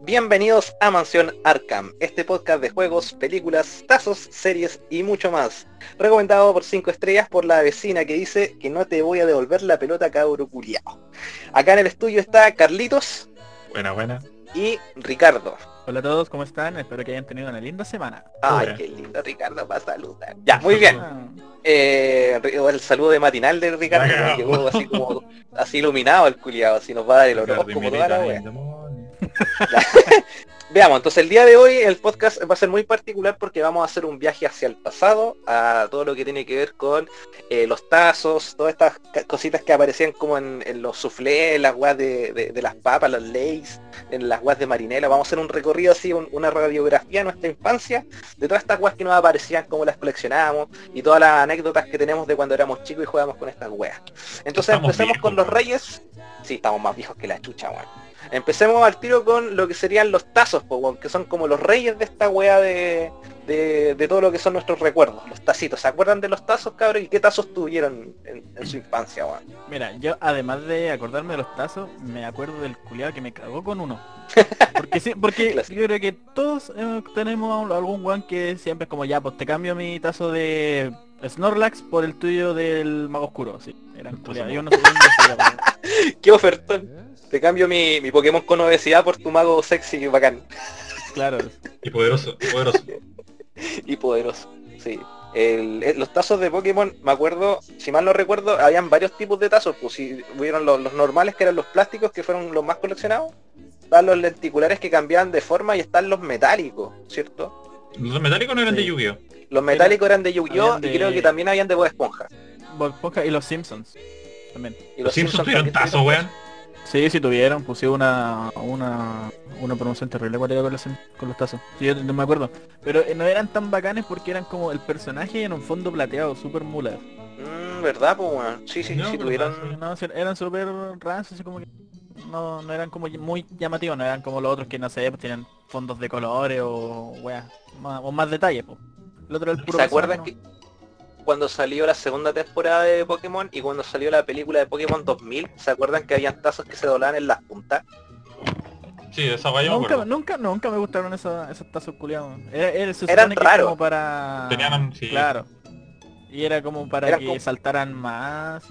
Bienvenidos a Mansión Arkham, este podcast de juegos, películas, tazos, series y mucho más. Recomendado por 5 estrellas por la vecina que dice que no te voy a devolver la pelota cabro culiao. Acá en el estudio está Carlitos. Buena, buena. Y Ricardo. Hola a todos, ¿cómo están? Espero que hayan tenido una linda semana. Ay, qué lindo Ricardo para saludar. Ya, muy bien. Eh, el saludo de matinal de Ricardo llegó así como así iluminado el culiado, así nos va a dar el horóscopo toda la wea. Veamos, entonces el día de hoy el podcast va a ser muy particular porque vamos a hacer un viaje hacia el pasado, a todo lo que tiene que ver con eh, los tazos, todas estas cositas que aparecían como en, los soufflés, las guas de, las papas, los leis, en las guas de marinela. Vamos a hacer un recorrido así, una radiografía de nuestra infancia, de todas estas guas que nos aparecían, cómo las coleccionábamos y todas las anécdotas que tenemos de cuando éramos chicos y jugábamos con estas weas. Entonces empecemos con los reyes. Sí, estamos más viejos que la chucha, weón. Empecemos al tiro con lo que serían los tazos, que son como los reyes de esta wea de, de, todo lo que son nuestros recuerdos, los tacitos. ¿Se acuerdan de los tazos, cabrón? ¿Y qué tazos tuvieron en, su infancia, weón? Mira, yo además de acordarme de los tazos, me acuerdo del culiado que me cagó con uno. Porque sí, porque yo creo que todos eh, tenemos algún weón que siempre es como ya, pues te cambio mi tazo de Snorlax por el tuyo del mago oscuro, sí. Era yo no sé Qué ofertón. Te cambio mi, mi Pokémon con obesidad por tu mago sexy y bacán. Claro. Y poderoso, y poderoso. y poderoso, sí. Eh, los tazos de Pokémon, me acuerdo, si mal no recuerdo, habían varios tipos de tazos, pues si hubieron los, normales que eran los plásticos que fueron los más coleccionados, están los lenticulares que cambiaban de forma y están los metálicos, ¿cierto? Los metálicos no eran de Yu-Gi-Oh! Los metálicos eran de Yu-Gi-Oh! y creo que también habían de Bob Esponja. Bob Esponja y los Simpsons. También. ¿Y los, Simpsons, tuvieron tazos, weón? Sí, sí tuvieron, pusieron una, una, una promoción terrible con los, con los tazos. Sí, yo no me acuerdo. Pero eh, no eran tan bacanes porque eran como el personaje en un fondo plateado, súper mula. Mmm, ¿verdad, pues bueno? Sí, sí, sí, tuvieron... No, eran súper rasos, así como que... No, no eran como muy llamativos, no eran como los otros que no sé, pues tienen fondos de colores o más, o más detalles, pues. El otro el puro ¿Se acuerdan que cuando salió la segunda temporada de Pokémon y cuando salió la película de Pokémon 2000, ¿se acuerdan que habían tazos que se doblaban en las puntas? Sí, esa vaya nunca, nunca, nunca me gustaron esos, esos tazos culiados. Era, Eran raros. Como para... Tenían, sí. Claro. Y era como para que saltaran más.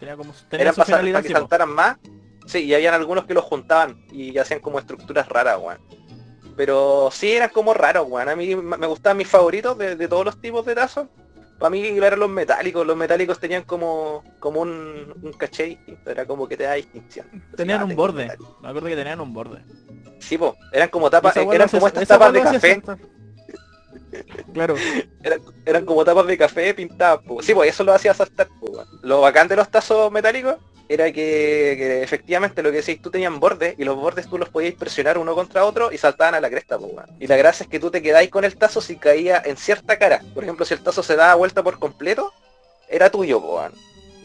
Tenía como, tenía para, que saltaran más. Sí, y habían algunos que los juntaban y hacían como estructuras raras, weón. Pero sí eran como raros, weón. A mí me gustaban mis favoritos de, de todos los tipos de tazos para mí eran los metálicos, los metálicos tenían como, como un, un caché distinto, era como que te da distinción. Tenían un borde, me acuerdo que tenían un borde. Sí, po, eran como tapas, eran como estas tapas de café. Claro. Eran, como tapas de café pintadas, po. Sí, pues eso lo hacía saltar, po. Lo bacán de los tazos metálicos era que, efectivamente lo que decís, tú tenían bordes y los bordes tú los podías presionar uno contra otro y saltaban a la cresta, pues, Y la gracia es que tú te quedáis con el tazo si caía en cierta cara. Por ejemplo, si el tazo se daba vuelta por completo, era tuyo, pues,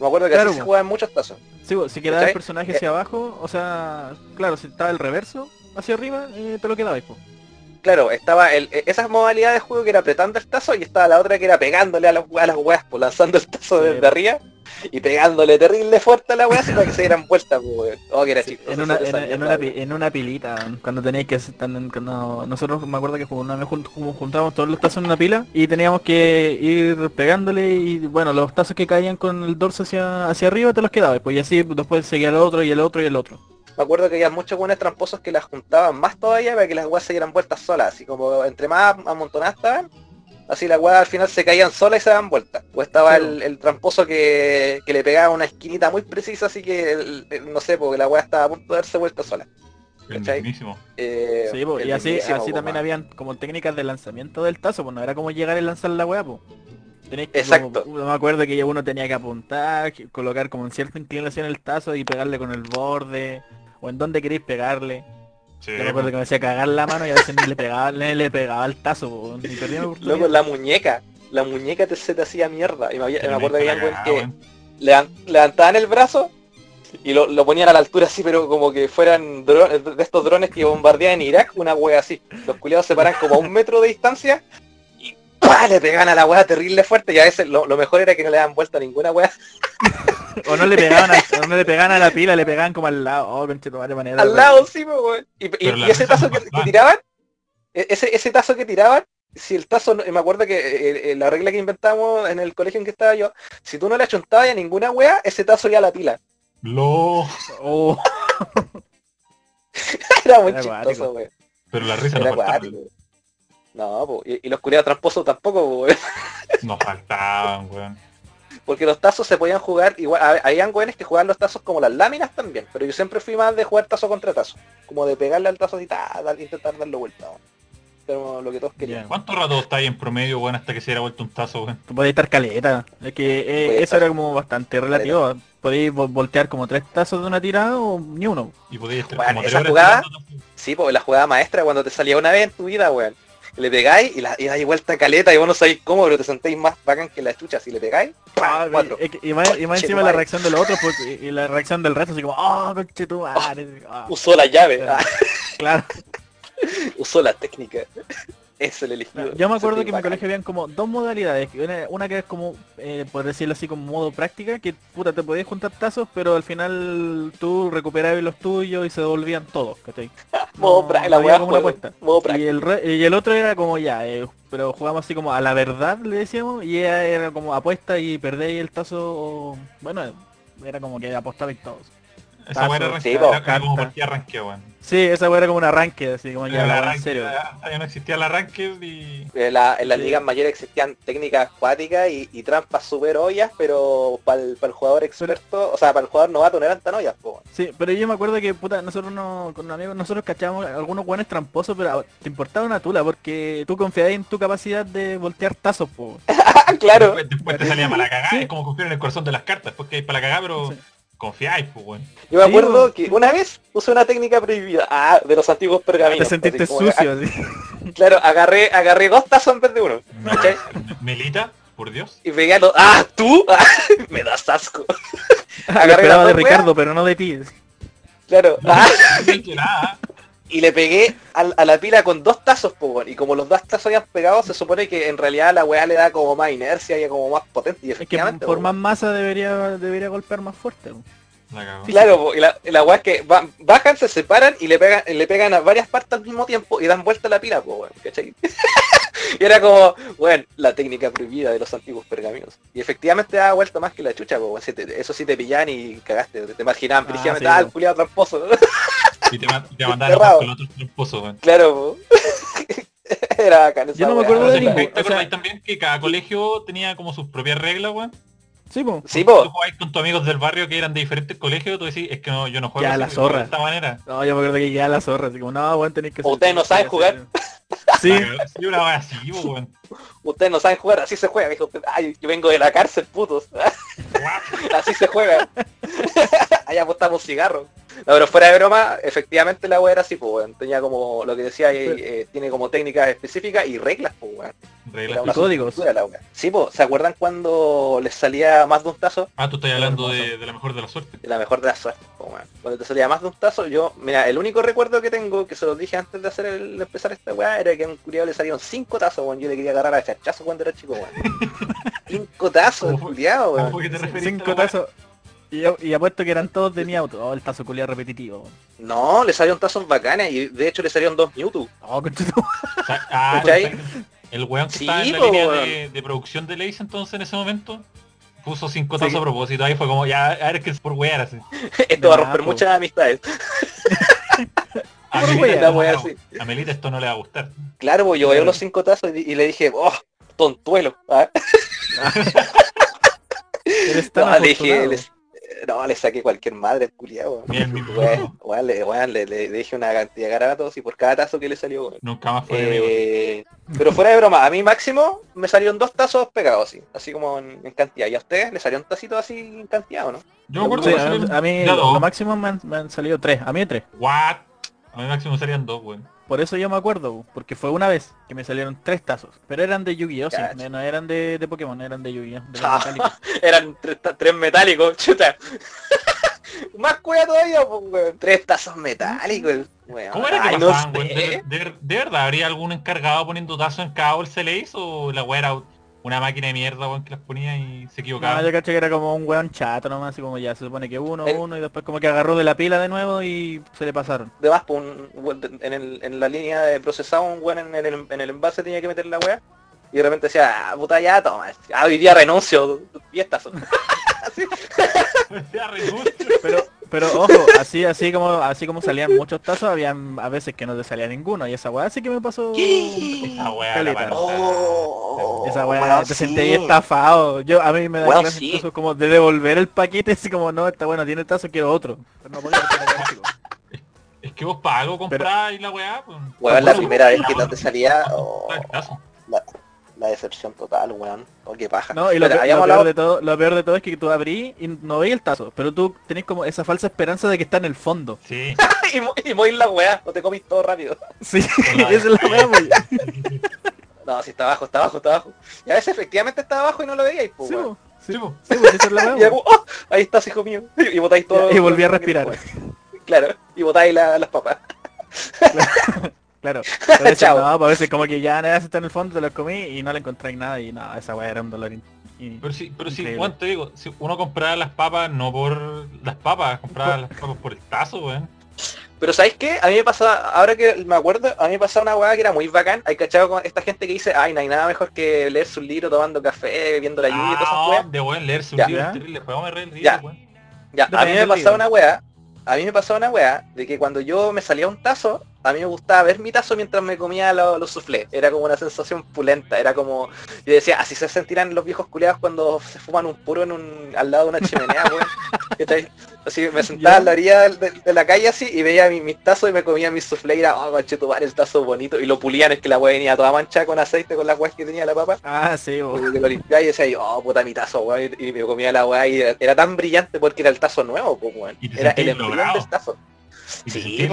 Me acuerdo que así se jugaba en muchos tazos. Sí, si quedaba el personaje hacia eh, abajo, o sea, claro, si estaba el reverso hacia arriba, eh, te lo quedabais, pues claro, estaba el, e, esas modalidades de juego que era apretando el tazo y estaba la otra que era pegándole a, las weas, pues lanzando el tazo desde arriba y pegándole terrible fuerte a la weá para que se dieran vueltas, pues, oh, que era en, una, en, una, en, una, pilita, cuando tenéis que cuando nosotros me acuerdo que una juntábamos todos los tazos en una pila y teníamos que ir pegándole y bueno, los tazos que caían con el dorso hacia, hacia arriba te los quedabas, pues y así después seguía el otro y el otro y el otro. Me acuerdo que había muchos buenos tramposos que las juntaban más todavía para que las weas se dieran vueltas solas, así como entre más amontonadas estaban, así las weas al final se caían solas y se daban vueltas. O estaba el, tramposo que, le pegaba una esquinita muy precisa, así que, no sé, porque la wea estaba a punto de darse vuelta sola. Eh, sí, y así, así también habían como técnicas de lanzamiento del tazo, pues no era como llegar y lanzar la wea, pues. Exacto. no me acuerdo que uno tenía que apuntar, colocar como en cierta inclinación el tazo y pegarle con el borde, o en dónde queréis pegarle. Yo me acuerdo que me hacía cagar la mano y a veces ni le pegaba, ni le pegaba el tazo, ni perdía Luego la muñeca, la muñeca te, se te hacía mierda. Y me, acuerdo que había que levantaban el brazo y lo, ponían a la altura así, pero como que fueran drones, de estos drones que bombardeaban en Irak, una wea así. Los culiados se paran como a un metro de distancia le pegaban a la weá terrible fuerte y a veces lo, lo mejor era que no le daban vuelta a ninguna weá. O no le pegaban a, o no le pegaban a la pila, le pegaban como al lado. Oh, conche tu madre manera. Al lado, sí, weón. Y, y- ese tazo que, tiraban, e- ese, ese tazo que tiraban, si el tazo, me acuerdo que eh, eh, la regla que inventamos en el colegio en que estaba yo, si tú no le achuntabas a ninguna wea, ese tazo iba a la pila. Lo... Oh, Era muy Era chistoso, weón. Pero la risa Era no. No, po, y, y los culiados tramposos tampoco, po, weón. Nos faltaban, weón. Porque los tazos se podían jugar igual. hab- Habían weones que jugaban los tazos como las láminas también. Pero yo siempre fui más de jugar tazo contra tazo. Como de pegarle al tazo y ta, dar- intentar darle vuelta. weón. Pero lo que todos querían. ¿Cuánto rato estáis en promedio, weón, hasta que se diera vuelta un tazo, weón? tú podías estar caleta. Es que eh, eso estar era como bastante relativo. Podéis vo- voltear como tres tazos de una tirada o ni uno. Y podíais estar Bueno, como tres esa jugada-. Sí, pues la jugada maestra cuando te salía una vez en tu vida, weón. Le pegáis y, la, y dais vuelta caleta y vos no sabéis cómo, pero te sentéis más bacán que la chucha. Si le pegáis. Ah, y más, y más Conche encima la reacción de los otros pues, y, y la reacción del resto así como oh conche tu madre", Usó la llave, ah, claro usó la técnica. Es el elegido. yo me acuerdo que en mi colegio habían como dos modalidades una, que es como eh, por decirlo así como modo práctica que puta te podías juntar tazos pero al final tú recuperabas los tuyos y se devolvían todos ¿cachai? Modo No- la había weá como una juego, apuesta. modo Y el, re- y el otro era como ya, eh, pero jugamos así como a la verdad, le decíamos, y ella era como apuesta y perdéis el tazo, o- bueno, era como que apostabais todos. Esa weá era como partida. Sí, esa era como un arranque, así como ya, la en arranque, serio. ya- ya no existía el arranque y... En, la- en las Sí. ligas mayores existían técnicas acuáticas y, y trampas súper obvias, pero para el, jugador experto, o sea, para el jugador novato no eran tan obvias, po. Sí, pero yo me acuerdo que, puta, nosotros no, con amigos, nosotros cachábamos algunos guanes tramposos, pero te importaba una tula, porque tú confiabas en tu capacidad de voltear tazos, po. Claro. Después, después te salía para la cagada, Sí. es como confiar en el corazón de las cartas, después que hay para la cagada, pero Sí. Confiáis, pues, weón. Yo me acuerdo que una vez usé una técnica prohibida, ah, de los antiguos pergaminos. Te sentiste así sucio, así. ah, claro, agarré, agarré dos tazos en vez de uno. ¿cachai? Melita, por Dios. Y pegué a los. ¡Ah! ¿Tú? Ah, me das asco. Lo Agarré esperaba de Ricardo, pero no de ti. Claro. Ah, Que nada, y le pegué a, la pila con dos tazos, weón. Y como los dos tazos habían pegado, se supone que en realidad la weá le da como más inercia y como más potente. Y Es que por po, más masa debería debería golpear más fuerte. po. Claro, po, y la, weá es que va- bajan, se separan y le pegan, le pegan a varias partes al mismo tiempo y dan vuelta la pila, weón, ¿cachai? y era como, bueno, la técnica prohibida de los antiguos pergaminos. Y efectivamente daba vuelta más que la chucha, po, weón. Si te- eso sí te pillaban y cagaste, te, imaginaban, Ah, sí, ah, el culiado tramposo. Y te, ma- y te mandaron con otro tramposo, weón. claro. Era bacán Yo no me acuerdo de ¿Te, ningún- te o sea- acordáis también que cada colegio tenía como sus propias reglas, weón? Sí, po. Sí, Tú jugabas con tus amigos del barrio que eran de diferentes colegios, tú decís, es que no, yo no juego Ya, así, la zorra. de esta manera. No, yo me acuerdo que ya la zorra, así como, no, weón, tenéis que Ustedes no saben jugar. Sí. Sí, una wea así, po, weón. Ustedes no saben jugar, así se juega, dijo. Ay, yo vengo de la cárcel, putos. así se juega. Ahí apostamos cigarros. No, pero fuera de broma, efectivamente la weá era así, pues weón. Tenía como, lo que decía, eh, eh, tiene como técnicas específicas y reglas, pues weón. Reglas. Una códigos. la. Sí, pues, ¿se acuerdan cuando les salía más de un tazo? Ah, tú estás hablando de, de la mejor de la suerte. De la mejor de las suertes, pues weón. Cuando te salía más de un tazo, yo, mira, el único recuerdo que tengo, que se los dije antes de hacer el, de empezar esta weá, era que a un culiado le salieron cinco tazos, weón. Yo le quería agarrar a chachazo cuando era chico, weón. cinco tazos, culiado, ¿Cómo weón. cinco tazos. Y, y apuesto que eran todos de mi auto. Oh, el tazo culiado repetitivo. No, le salieron tazos bacanas y de hecho le salieron dos Mewtwo. Oh, ah, el weón que Sí, estaba en la línea de, de producción de Lace entonces en ese momento puso cinco Sí. tazos a propósito. Ahí fue como, ya, a ver que es por wear así. Esto va a romper muchas amistades. A Por Melita, wear. esto no le va- así. a Melita esto no le va a gustar. Claro, pues yo veo Claro. los cinco tazos y, y le dije, oh, tontuelo. ¿ah? Eres tan No, le dije, les- no, le saqué cualquier madre culiado. Le, weón, le, le dije una cantidad de garabatos y por cada tazo que le salió. Nunca más fue. Eh, pero fuera de broma, a mí máximo me salieron dos tazos pegados así, así como en, en cantidad. ¿Y a ustedes le salió un tacito así en cantidad o no? Yo me acuerdo Sí, que a, salieron a mí lo máximo me han, me han salido tres. A mí tres. What? A mí máximo salían dos, weón. Por eso yo me acuerdo, porque fue una vez que me salieron tres tazos. Pero eran de Yu-Gi-Oh! sí, no eran de, de Pokémon, eran de Yu-Gi-Oh! de los Ah, metálicos. Eran tres, tres metálicos, chuta. Más cueva todavía, pues, weón. Tres tazos metálicos, weón. ¿Cómo era que Ay, no pasaban, weón? sé. ¿De, de- de verdad habría algún encargado poniendo tazos en cada bolsa de Lays o la era una máquina de mierda, weón, que las ponía y se equivocaba? No, yo caché que era como un weón chato nomás, así como ya se supone que uno, El- uno y después como que agarró de la pila de nuevo y se le pasaron. de más, pues, un- en, el- en la línea de procesado, un weón en el, en el envase tenía que meter la weá. Y de repente decía, ah, puta ya, toma. Ah, hoy día renuncio. Renuncio. Pero, pero ojo, así, así como, así como salían muchos tazos, habían a veces que no te salía ninguno. Y esa weá sí que me pasó. Esa weá la. Oh, Esa weá weón, te sí. sentí estafado. Yo a mí me da clase sí. incluso como de devolver el paquete así como no, está bueno, tiene tazo, quiero otro. Pero no podía. Es que vos para algo compráis la weá, pues. Weón, la primera vez que no te salía, oh, la, la decepción total, weón. Oh, qué paja. No, y lo, Espera, pe- peor de todo, lo peor de todo es que tú abrís y no veis el tazo, pero tú tenés como esa falsa esperanza de que está en el fondo. Sí. y, y morir la weá, o te comís todo rápido. Sí, esa es la weá, pues. No, si está abajo, está abajo, está abajo. Y a veces efectivamente estaba abajo y no lo veíais, pues, Sí, weón. po, sí, Sí, sí, pues, esa es la Y oh, ahí estás, hijo mío. Y botáis todo. Y volví a respirar. Claro, y botáis la- las papas. Claro. A veces Chao. no, pues como que ya nada está en el fondo, te lo comí y no le encontráis nada y nada, esa weá era un dolor. in- in- Pero sí, pero sí, Increíble. Juan, te digo, si uno compraba las papas no por las papas, compraba las papas por el tazo, weón. Pero ¿sabéis qué? A mí me pasaba, ahora que me acuerdo, a mí me pasaba una weá que era muy bacán. Hay cachado con esta gente que dice, ay, no hay nada mejor que leer su libro tomando café, viendo la lluvia y todas esas Ah, de weón, leerse un Ya. libro Ya. es terrible, a reír el Ya. weón. Ya, a mí me pasaba una weá, a mí me pasaba una weá de que cuando yo me salía un tazo, a mí me gustaba ver mi tazo mientras me comía lo- los soufflés. Era como una sensación pulenta, era como, yo decía, así se sentirán los viejos culiados cuando se fuman un puro en un, al lado de una chimenea, weón. Así me sentaba Ya. en la orilla de, de la calle así y veía mi- mis tazos y me comía mis soufflés y era, oh, conchetumare, el tazo bonito. Y lo pulían, es que la weá venía toda manchada con aceite con las weas que tenía la papa. Ah, sí, que lo limpiaba y decía, oh puta mi tazo, weón, y me comía la weá y era, era tan brillante porque era el tazo nuevo, pues weón. Era el embrión del tazo. Y.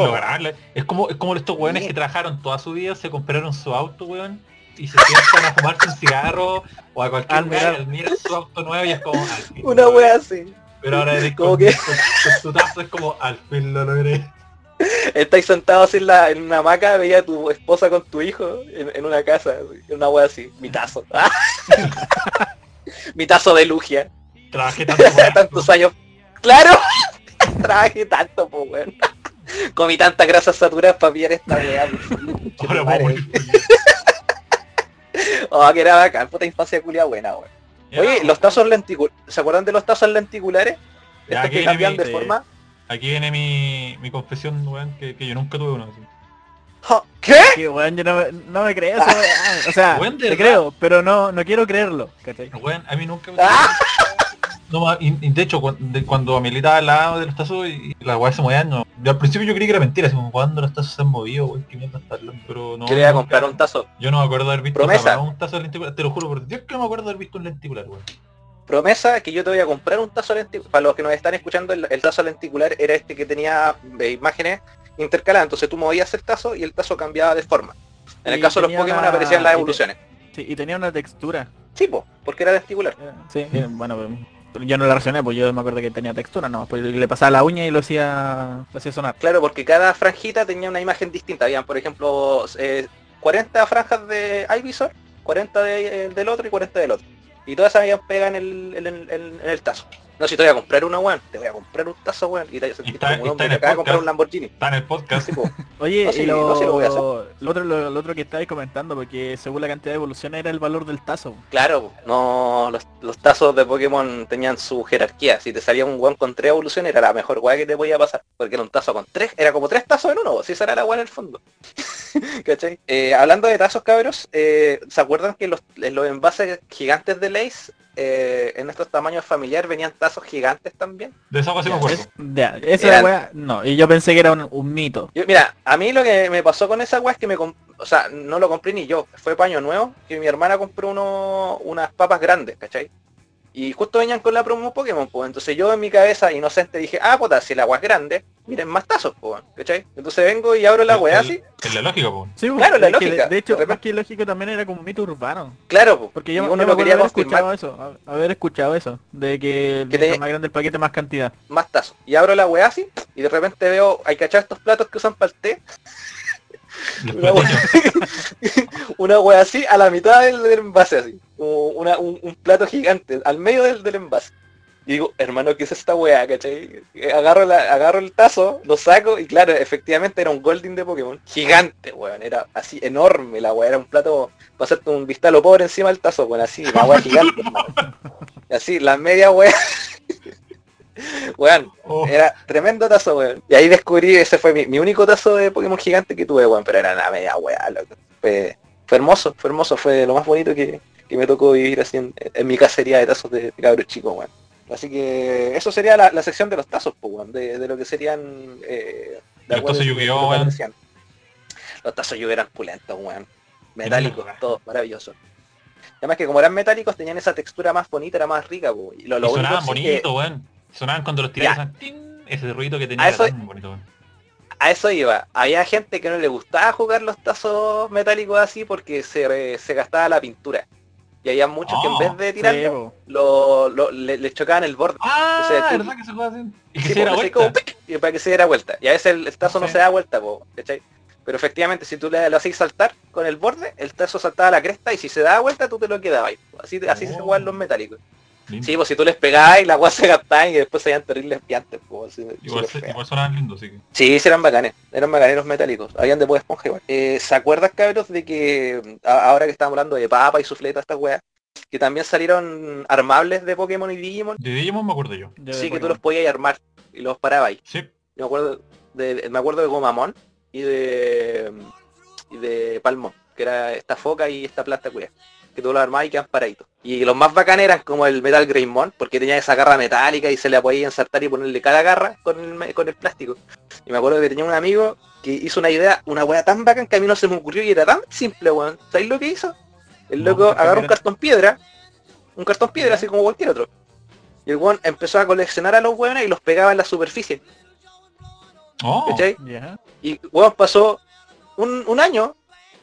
Es como, es como estos weones que trabajaron toda su vida, se compraron su auto, weón, y se sientan a fumarse un cigarro o a cualquier lugar, miran su auto nuevo y es como al fin. Una logré. wea así. Pero ahora eres Como con, que- con- con tu tazo es como al fin lo logré. Estáis sentado así en, la, en una hamaca, veía a tu esposa con tu hijo en, en una casa, en una wea así, mi tazo. mi tazo de Lugia. Trabajé tanto. Tantos años. ¡Claro! Trabajé tanto, pues weón. Comí tantas grasas saturadas para pillar esta weá. pues. Ahora morir. Oh, que era bacán, puta infancia culia buena, weón. Oye, los tazos lenticulares, ¿se acuerdan de los tazos lenticulares? Ya, Estos que cambian mi- de sí. forma. Aquí viene mi, mi confesión, weón, que, que yo nunca tuve uno. así. ¿Qué? Que weón, yo no me, no me creo eso, weón. O sea, te creo, pero no, no quiero creerlo. ¿cachai? Weón, a mí nunca me... No, y, y de hecho, cuando, de, cuando al lado de los tazos y, y las weas se movían, no. Yo al principio yo creí que era mentira, así como cuando los tazos se han movido, weón, qué mierda está hablando. Pero no. Quería nunca- comprar un tazo. Yo no me acuerdo de haber visto Promesa. un tazo de lenticular, te lo juro por Dios que no me acuerdo de haber visto un lenticular, weón. Promesa que yo te voy a comprar un tazo lenticular. Para los que nos están escuchando, el, el tazo lenticular era este que tenía eh, imágenes intercaladas. Entonces tú movías el tazo y el tazo cambiaba de forma. En el caso de los Pokémon una- aparecían las y te- evoluciones. Sí, y tenía una textura. Sí, po, porque era lenticular. Sí, bueno, pero yo no la reaccioné, pues yo me acuerdo que tenía textura, no, pues le pasaba la uña y lo hacía, lo hacía sonar. Claro, porque cada franjita tenía una imagen distinta. Habían, por ejemplo, eh, 40 franjas de Ivysaur, 40 de- eh, del otro y 40 del otro. Y todas habían pegado en, el- en- en el tazo. No, si te voy a comprar una, weón. Te voy a comprar un tazo, weón. Y te voy a sentir está- como un hombre que acaba de comprar un Lamborghini. Está en el podcast. Sí. Oye, No, sí, y lo, no, sí lo voy a hacer. lo otro, lo, lo otro que estabais comentando, porque según la cantidad de evolución era el valor del tazo. Claro, no los, los tazos de Pokémon tenían su jerarquía. Si te salía un weón con tres evoluciones era la mejor weá que te podía pasar. Porque era un tazo con tres, era como tres tazos en uno, si esa era la weá en el fondo. ¿Cachai? Eh, hablando de tazos cabros, eh, ¿se acuerdan que los, los envases gigantes de Lays, eh, en estos tamaños familiar venían tazos gigantes también? De sí me acuerdo. Es- ya, esa Eran- weá, no, y yo pensé que era un, un mito. Yo- mira, a mí lo que me pasó con esa weá es que me o sea, no lo compré ni yo, fue paño nuevo, que mi hermana compró uno, unas papas grandes, ¿cachai? Y justo venían con la promo Pokémon, pues. Entonces yo en mi cabeza inocente dije, ah, puta, si el agua es grande, miren más tazos, pues, ¿cachai? Entonces vengo y abro la weá así. Es la lógica, pues. Sí, Claro, la lógica. De, de hecho, De repente- más que lógico también era como un mito urbano. Claro, pues. Porque yo, yo me lo quería haber confirmar escuchado eso, haber escuchado eso, de que Que mientras te- más grande el paquete, más cantidad. más tazos. Y abro la weá así, y de repente veo, hay cachado estos platos que usan para el té, Una una wea así a la mitad del, del envase así, como una- un, un plato gigante al medio del, del envase. Y digo, hermano, ¿qué es esta weá? ¿cachai? Agarro, la, agarro el tazo, lo saco y claro, efectivamente era un Golding de Pokémon. Gigante, weón. Era así enorme la weá. Era un plato para hacerte un vistalo pobre encima del tazo, weón. Así, la weá gigante, hermano. Así, la media weá. weón, Oh, era tremendo tazo, weón. Y ahí descubrí, ese fue mi, mi único tazo de Pokémon gigante que tuve, weón. Pero era una media weá, loco. Fue, fue hermoso, fue hermoso. Fue lo más bonito que, que me tocó vivir así en, en mi cacería de tazos de, cabros chicos, weón. Así que eso sería la, la sección de los tazos, pues, weón. De, de lo que serían... Eh, Los tazos Yu-Gi-Oh, weón. Los tazos eran pulentos, weón. Metálicos, todos maravillosos. Además que como eran metálicos tenían esa textura más bonita, era más rica, po. Y lo, lo sonaban que- weón. Sonaban cuando los tin, ese ruido que tenía eso- tan bonito, a eso iba. Había gente que no le gustaba jugar los tazos metálicos así porque se, se gastaba la pintura. Y había muchos que en Oh, vez de Sí, tirarlo, po. lo, lo- le, le chocaban el borde. Ah, O sea, tú- ¿verdad que se juega así? Y que Sí, se diera po, así vuelta. como para que se diera vuelta. Y a veces el, el tazo no Sí. se da vuelta, po, ¿cachai? Pero efectivamente, si tú le, lo hacías saltar con el borde, el tazo saltaba a la cresta y si se daba vuelta, tú te lo quedabas. Así, así se Oh. juegan los metálicos. Lindo. Sí, pues si tú les pegabas y la agua se gastaba y después se iban terribles piantes. así, Igual, se- igual sonaban lindos, así que. Sí, sí eran bacanes, eran bacaneros metálicos, habían de poca esponja igual. Eh, ¿Se acuerdan cabros de que a- ahora que estamos hablando de papa y sufleta estas weas, que también salieron armables de Pokémon y Digimon? De Digimon me acuerdo yo. De sí, que tú los podías armar y los parabas ahí. Sí. Yo me acuerdo de, me acuerdo de Gomamon y de y de Palmón, que era esta foca y esta planta cuya, que tú los armabas y quedan paraditos. Y los más bacanes eran como el Metal Greymon, porque tenía esa garra metálica y se le podía ensartar y ponerle cada garra con el, con el plástico. Y me acuerdo que tenía un amigo que hizo una idea, una wea tan bacán que a mí no se me ocurrió y era tan simple, weón. ¿Sabéis lo que hizo? El No, loco ¿qué agarró un cartón piedra, un cartón piedra así como cualquier otro. Y el weón empezó a coleccionar a los weones y los pegaba en la superficie. Oh. Ya. Y weón pasó un, un año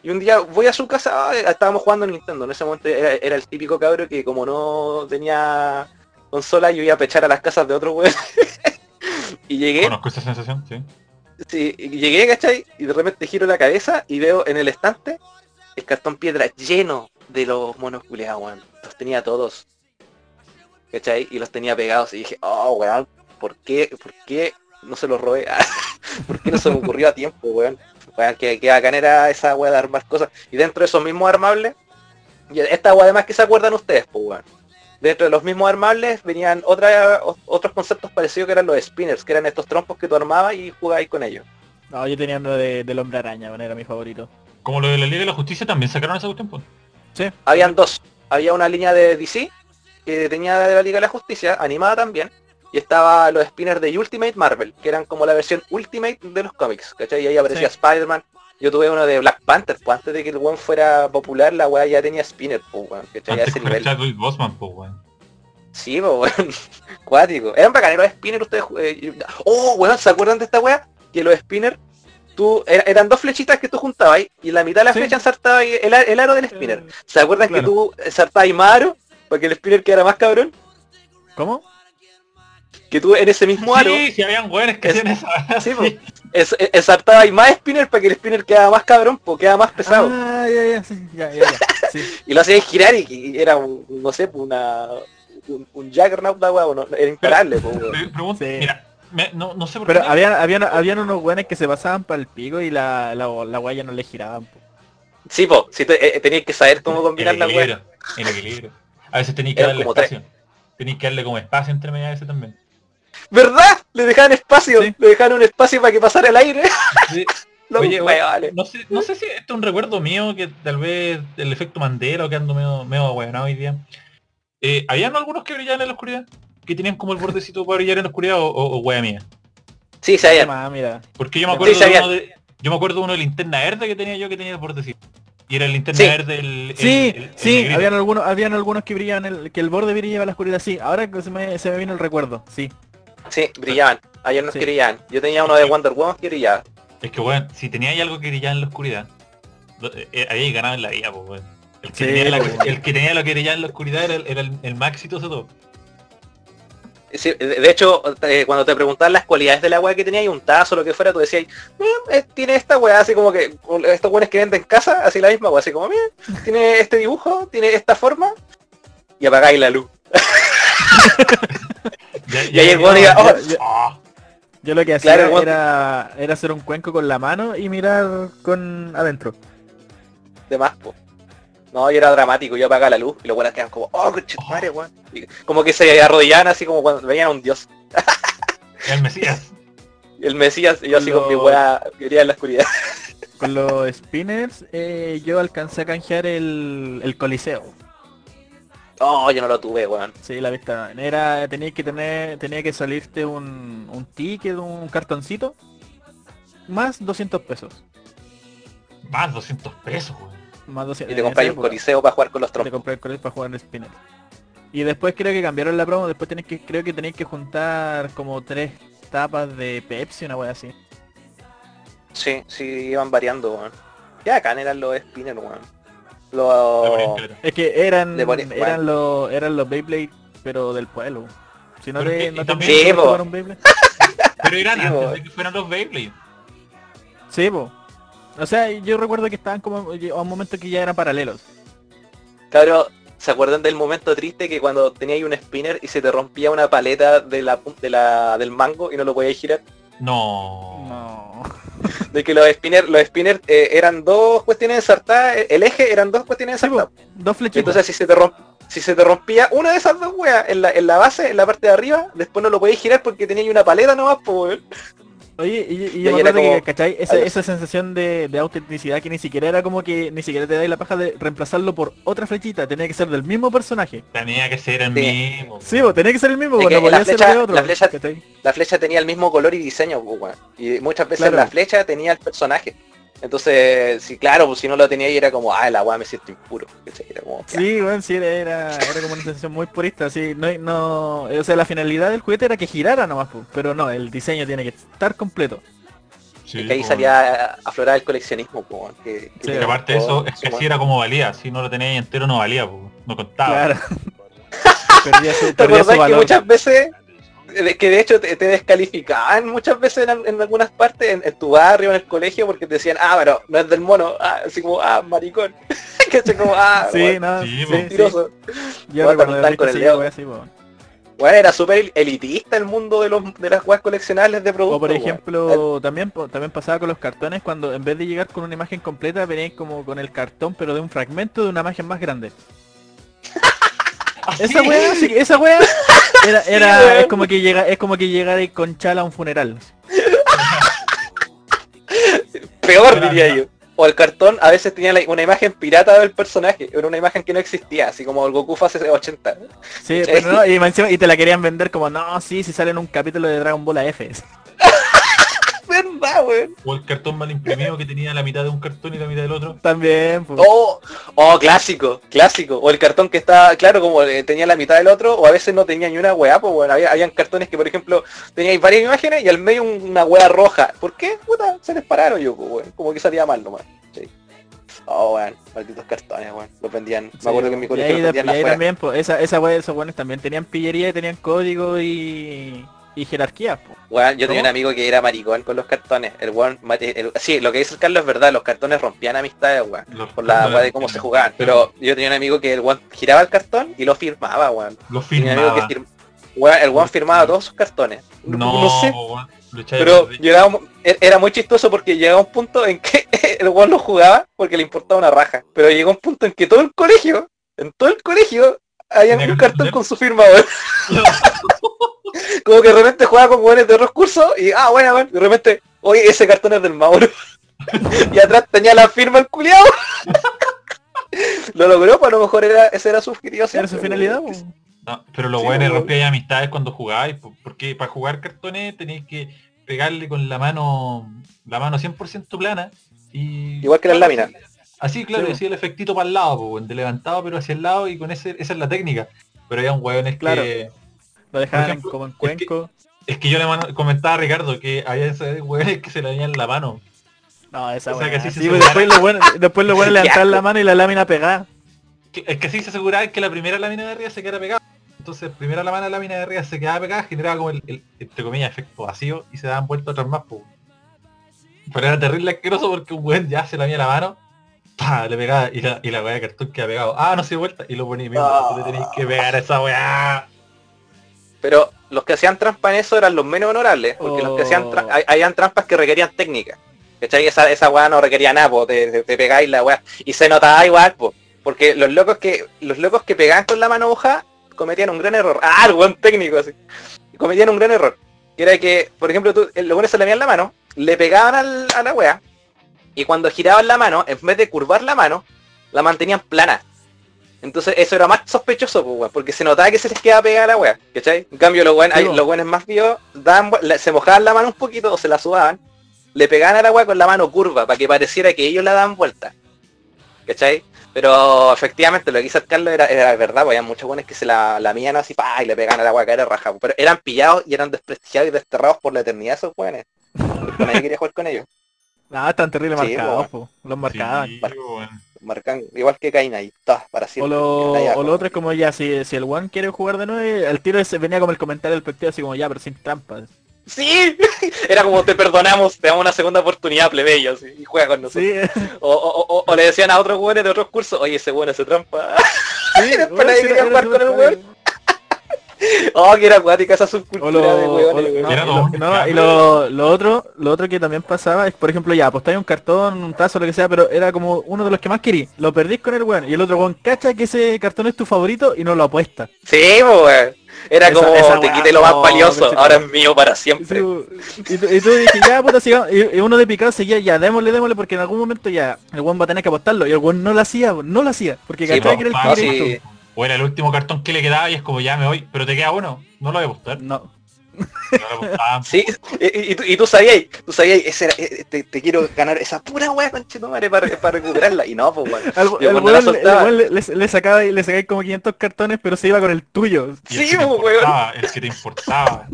y un día voy a su casa, ah, estábamos jugando en Nintendo, en ese momento era, era el típico cabro que como no tenía consola yo iba a pechar a las casas de otro weón. y llegué, conozco esa sensación, sí. sí, llegué, ¿cachai? Y de repente giro la cabeza y veo en el estante el cartón piedra lleno de los monos culeados, weón. Los tenía todos. ¿Cachai? Y los tenía pegados y dije, oh weón, ¿por qué? ¿Por qué no se los robé? ¿Por qué no se me ocurrió a tiempo, weón? Weón, que, que bacán era esa weá de armar cosas. Y dentro de esos mismos armables, y esta weá además que se acuerdan ustedes, pues weón. Dentro de los mismos armables venían otra, o- otros conceptos parecidos que eran los spinners, que eran estos trompos que tú armabas y jugabas con ellos. No, yo tenía uno de, del hombre araña, bueno, era mi favorito. Como lo de la Liga de la Justicia también sacaron esa cuestión, pues. Sí. Habían dos. Había una línea de DC que tenía de la Liga de la Justicia, animada también, y estaba los spinners de Ultimate Marvel, que eran como la versión Ultimate de los cómics, ¿cachai? Y ahí aparecía Sí. Spider-Man. Yo tuve uno de Black Panther, pues antes de que el one fuera popular, la weá ya tenía spinner, pues weón, ¿cachai? Antes ese nivel. Chadwick Boseman, pues, weón. Sí, pues weón. Cuático. Eran bacaneros los spinners ustedes. eh, oh, weón, ¿se acuerdan de esta weá? Que los spinners, tú, era- eran dos flechitas que tú juntabas ahí, y en la mitad de la Sí. flecha ensartaba el, el aro del spinner. Eh, ¿Se acuerdan claro. que tú ensartabas ahí más aro? Para que el spinner quedara más cabrón. ¿Cómo? Que tú en ese mismo aro, Sí, sí, habían weones que Es- hacían esa. sí, pues, es- es- ahí más spinner para que el spinner quedara más cabrón, pues quedaba más pesado. Ah, ya, ya, sí, ya, ya, ya. Sí. Y lo hacías girar y, y era un, no sé, pues una... Un, un Juggernaut la weá, no, era imparable, pues. Pre- pregunta- Sí. Mira, me- no, no sé por Pero qué. habían, habían, habían unos buenos que se pasaban para el pico y la, la, la guaya no le giraban. po. Sí, pues, si te, eh, tenías que saber cómo el combinar la weá. equilibrio, el equilibrio. A veces tenéis que Eran darle tres. espacio. Tenéis que darle como espacio entre medio a veces también. ¿Verdad? Le dejaban espacio, Sí. le dejaban un espacio para que pasara el aire. Sí. Oye, no sé, no sé si esto es un recuerdo mío que tal vez el efecto Mandela o que ando medio, medio ahueonado hoy día. Eh, ¿Habían algunos que brillaban en la oscuridad? Que tenían como el bordecito para brillar en la oscuridad o, o, o wea mía. Sí, se ¿Qué habían. más, mira. Porque yo me Sí, acuerdo de uno de. Yo me acuerdo de uno de linterna verde que tenía yo que tenía el bordecito. Y era el linterna Sí. verde el, el- Sí, el- el sí, habían algunos, habían algunos que brillaban, el, que el borde brillaba a la oscuridad, sí. Ahora que se me, se me vino el recuerdo, sí. Sí, brillaban. Hay unos Sí. brillaban. Yo tenía uno de Wonder Woman que brillaba. Es que bueno, si teníais algo que brillaba en la oscuridad, eh, eh, ahí ganaba en la vida, pues weón. El que, Sí, tenía la- el que tenía lo que brillaba en la oscuridad era el, era el, el más exitoso de todo. Sí, de hecho, eh, cuando te preguntaban las cualidades de la weá que tenía y un tazo o lo que fuera, tú decías, "Mm, eh, tiene esta weá, así como que estos weones que venden en casa, así la misma weá, así como, mira, tiene este dibujo, tiene esta forma, y apagáis la luz. Ya- Y ahí el ya- diga, ya- "Oh, ya- Ah, Yo lo que hacía Claro, era, era hacer un cuenco con la mano y mirar con adentro. de más, po. No, yo era dramático, yo apagaba la luz y los buenos quedan como, oh, weón. Y Como que se arrodillaban así como cuando veían a un dios. el Mesías. El Mesías, y yo así con mi weá, quería en la oscuridad. Con los spinners eh, yo alcancé a canjear el, el coliseo. Oh, yo no lo tuve, weón. Sí, la vista. Era, tenía que tener, tenía que salirte un, un ticket, un cartoncito, más 200 pesos. Más 200 pesos, weón. Más 200. Y te compráis un época, coliseo para jugar con los Te trompos. compré el coliseo para jugar en spinner. Y después creo que cambiaron la promo, después tenés que, creo que tenéis que juntar como tres tapas de Pepsi, una wea así. Sí, sí, iban variando, weón. Ya acá eran los spinners, weón. Los... Es que eran, eran los, eran los Beyblade, pero del pueblo. Si no Pero te, que- no te Sí, un Beyblade. Pero eran Sí, antes de que fueran los Beyblade. Sí, po. O sea, yo recuerdo que estaban como a un momento que ya eran paralelos. Cabros, ¿se acuerdan del momento triste que cuando teníais un spinner y se te rompía una paleta de la, de la, del mango y no lo podíais girar? No. No. De que los spinners, los spinners eh, eran dos cuestiones ensartadas, el eje eran dos cuestiones Sí, ensartadas. Dos flechitas. Entonces si se te romp, si se te rompía una de esas dos weas en la, en la base, en la parte de arriba, después no lo podíais girar porque teníais una paleta nomás, pues. Oye, y, yo me acuerdo que, ¿cachai? Esa, esa sensación de, de autenticidad que ni siquiera era como que ni siquiera te dais la paja de reemplazarlo por otra flechita, tenía que ser del mismo personaje. Tenía que ser el Sí. mismo. Sí, vos tenía que ser el mismo, Es vos, que no podía la ser flecha- de otro. la flecha-. La flecha tenía el mismo color y diseño, weón. Y muchas veces Claro. la flecha tenía el personaje. Entonces, sí, claro, pues si no lo tenía y era como, ah, la weá me siento impuro. Era como. Sí, bueno, sí, era, era, como una sensación muy purista, así, no, no, o sea, la finalidad del juguete era que girara nomás, po, pero no, el diseño tiene que estar completo. Sí, Y que ahí po. salía a aflorar el coleccionismo, pues, que, que Sí, aparte de eso, es que así era como valía. Si no lo tenías entero no valía, po. no contaba. Claro. perdía su, ¿Te perdía su que muchas veces, que de hecho te, te descalificaban muchas veces en, en algunas partes, en, en tu barrio, en el colegio, porque te decían, ah, pero no es del mono, ah, así como, ah, maricón. que es como, ah, Sí, weón, no, Sí, sí, sí. mentiroso. Yo recuerdo con el dedo. Bueno, era súper elitista el mundo de, los, de las weas coleccionables de productos. O por ejemplo, también también pasaba con los cartones cuando en vez de llegar con una imagen completa venían como con el cartón pero de un fragmento de una imagen más grande. Esa wea, sí, esa wea era, era es como que llega, es como que llegar con chala a un funeral. Peor diría yo. O el cartón a veces tenía la- una imagen pirata del personaje, era una imagen que no existía, así como el Goku fase 80. Sí, pero no, y, encima- y te la querían vender como no, sí, si sale en un capítulo de Dragon Ball F. ¿Verdad, weón? O el cartón mal imprimido que tenía la mitad de un cartón y la mitad del otro. También, pues. Oh, oh, clásico, clásico. O el cartón que estaba, claro, como eh, tenía la mitad del otro, o a veces no tenía ni una weá, pues bueno, había, habían cartones que por ejemplo teníais varias imágenes y al medio una weá roja. ¿Por qué? Puta, se les pararon yo, pues weón. Como que salía mal nomás. Sí. Oh, weón, malditos cartones, weón. Los vendían. Sí, Me acuerdo que en mi y colegio ahí, los de- vendían y ahí afuera. también, pues, esa, esa wea, esos buenos también tenían pillería y tenían código y, y jerarquía, pues. Weón, yo tenía ¿Cómo? un amigo que era maricón con los cartones. El weón, mate- el- sí, lo que dice el Carlos es verdad, los cartones rompían amistades, weón. Los Por la weá de cómo se jugaban. Pero yo tenía un amigo que el weón giraba el cartón y lo firmaba, weón. Los Tenía un amigo que firmaba. fir- weón, el weón firmaba todos sus cartones. No, no sé. weón, lo Pero llegaba, e- era muy chistoso porque llegaba un punto en que el weón lo jugaba porque le importaba una raja. Pero llegó un punto en que todo el colegio, en todo el colegio, había un cartón con su firma, weón. Como que de repente jugaba con weones de otros cursos y, ah, bueno, weón, de repente, oye, ese cartón es del Mauro. y atrás tenía la firma el culiao. Lo logró, pues a lo mejor era, ese era su objetivo. Era su finalidad, weón. pues. No, pero los Sí, buenos weón. rompíais amistades cuando jugáis, po- porque para jugar cartones tenéis que pegarle con la mano, la mano 100% plana y... Igual que las láminas. Así, claro, Sí, el efectito para el lado, po, de levantado pero hacia el lado y con ese, esa es la técnica. Pero había un weón Claro. que. Lo dejaban ejemplo, como en es que- cuenco. Es que yo le comentaba a Ricardo que había esos weones que se le dañan la mano. No, esa O sea, que weá. así se Sí, pues después lo bueno, después lo bueno levantar la mano y la lámina pegada. Es que así se aseguraba que la primera lámina de arriba se quedara pegada. Entonces, primero la mano lámina de arriba se quedaba pegada, generaba como el, el, entre comillas, efecto vacío y se daban vueltas otras más, po. Pero era terrible asqueroso porque un weón ya se la la mano, pa, le pegaba y la, y la weá de cartón queda pegado. Ah, no se dio vuelta y lo ponía Ah. le tenéis que pegar a esa weá. Pero los que hacían trampa en eso eran los menos honorables, porque los que hacían tra- Oh. habían trampas que requerían técnica. ¿Cachai? Esa, esa weá no requería nada, po, te, te- te pegáis la weá. Y se notaba igual, po, porque los locos que los locos que pegaban con la mano hoja cometían un gran error. Ah, el buen técnico así. Cometían un gran error. Que era que, por ejemplo, tú, los buenos se le la mano, le pegaban al- a la weá, y cuando giraban la mano, en vez de curvar la mano, la mantenían plana. Entonces eso era más sospechoso, pues, weón, porque se notaba que se les quedaba pegada la weá, ¿cachai? En cambio los buenos, Sí, los buenos más vivos daban se mojaban la mano un poquito o se la sudaban, le pegaban a la weá con la mano curva para que pareciera que ellos la daban vuelta. ¿Cachai? Pero efectivamente lo que hizo el Carlos era, era verdad, pues había muchos buenos que se la, la mían así, pa, y le pegaban a la weá que era raja. Pero eran pillados y eran desprestigiados y desterrados por la eternidad esos weones. Porque nadie quería jugar con ellos. No, están terrible Sí, marcados, po. Los marcaban. Sí. Marcan, igual que Caín ahí, todas para O siempre. lo, o lo jugar. otro es como ya, si, si el one quiere jugar de nuevo, el tiro ese venía como el comentario del partido así como ya, pero sin trampas. Sí, era como te perdonamos, te damos una segunda oportunidad, plebeyo, así, y juega con nosotros. Sí, O, o- o- o le decían a otros buenos de otros cursos, oye, ese bueno se trampa. sí, era jugar con el. oh, que era acuática esa O subcultura lo, de lo- no, y lo- no, y lo, lo otro lo otro que también pasaba es por ejemplo ya apostáis un cartón un tazo lo que sea pero era como uno de los que más querí. Lo perdís con el weón y el otro weón cacha que ese cartón es tu favorito y no lo apuesta. Sí, pues, weón. Era Esa- como, esa te quité lo más valioso, ahora es mío para siempre. Y, tú, y tú dijiste ya puta sigamos y, y uno de picado seguía ya démosle démosle porque en algún momento ya el weón va a tener que apostarlo y el weón no lo hacía no lo hacía porque Sí, cachaba po, que era el O era el último cartón que le quedaba y es como ya me voy, pero te queda uno, no lo voy a apostar. no No lo. Sí, y, y tú, y tú sabías, tú sabías, ese era- eh, te, te quiero ganar esa pura weá conchetumare para, para recuperarla. Y no, pues weón. El el le, el le- le- le sacaba y le sacaba como 500 cartones pero se iba con el tuyo el Sí, que te po, weón. importaba, el que te importaba.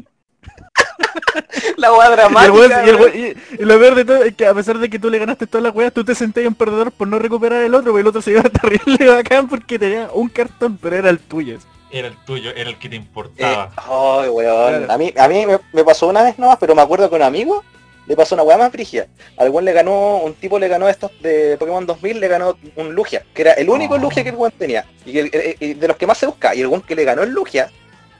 La weá Y, el dramática. weón- y el weón. weón- y- y lo peor de todo es que a pesar de que tú le ganaste todas las weas, tú te sentías un perdedor por no recuperar el otro, porque el otro se iba terrible bacán porque tenía un cartón, pero era el tuyo. Era el tuyo, era el que te Eh, importaba. ay, weón. Claro. A mí, a mí me, me pasó una vez nomás, pero me acuerdo que un amigo le pasó una weá más frigia. Al weón le ganó, un tipo le ganó estos de Pokémon 2000, le ganó un Lugia, que era el único Oh. Lugia que el weón tenía. Y, el- el- y de los que más se busca. Y el weón que le ganó el Lugia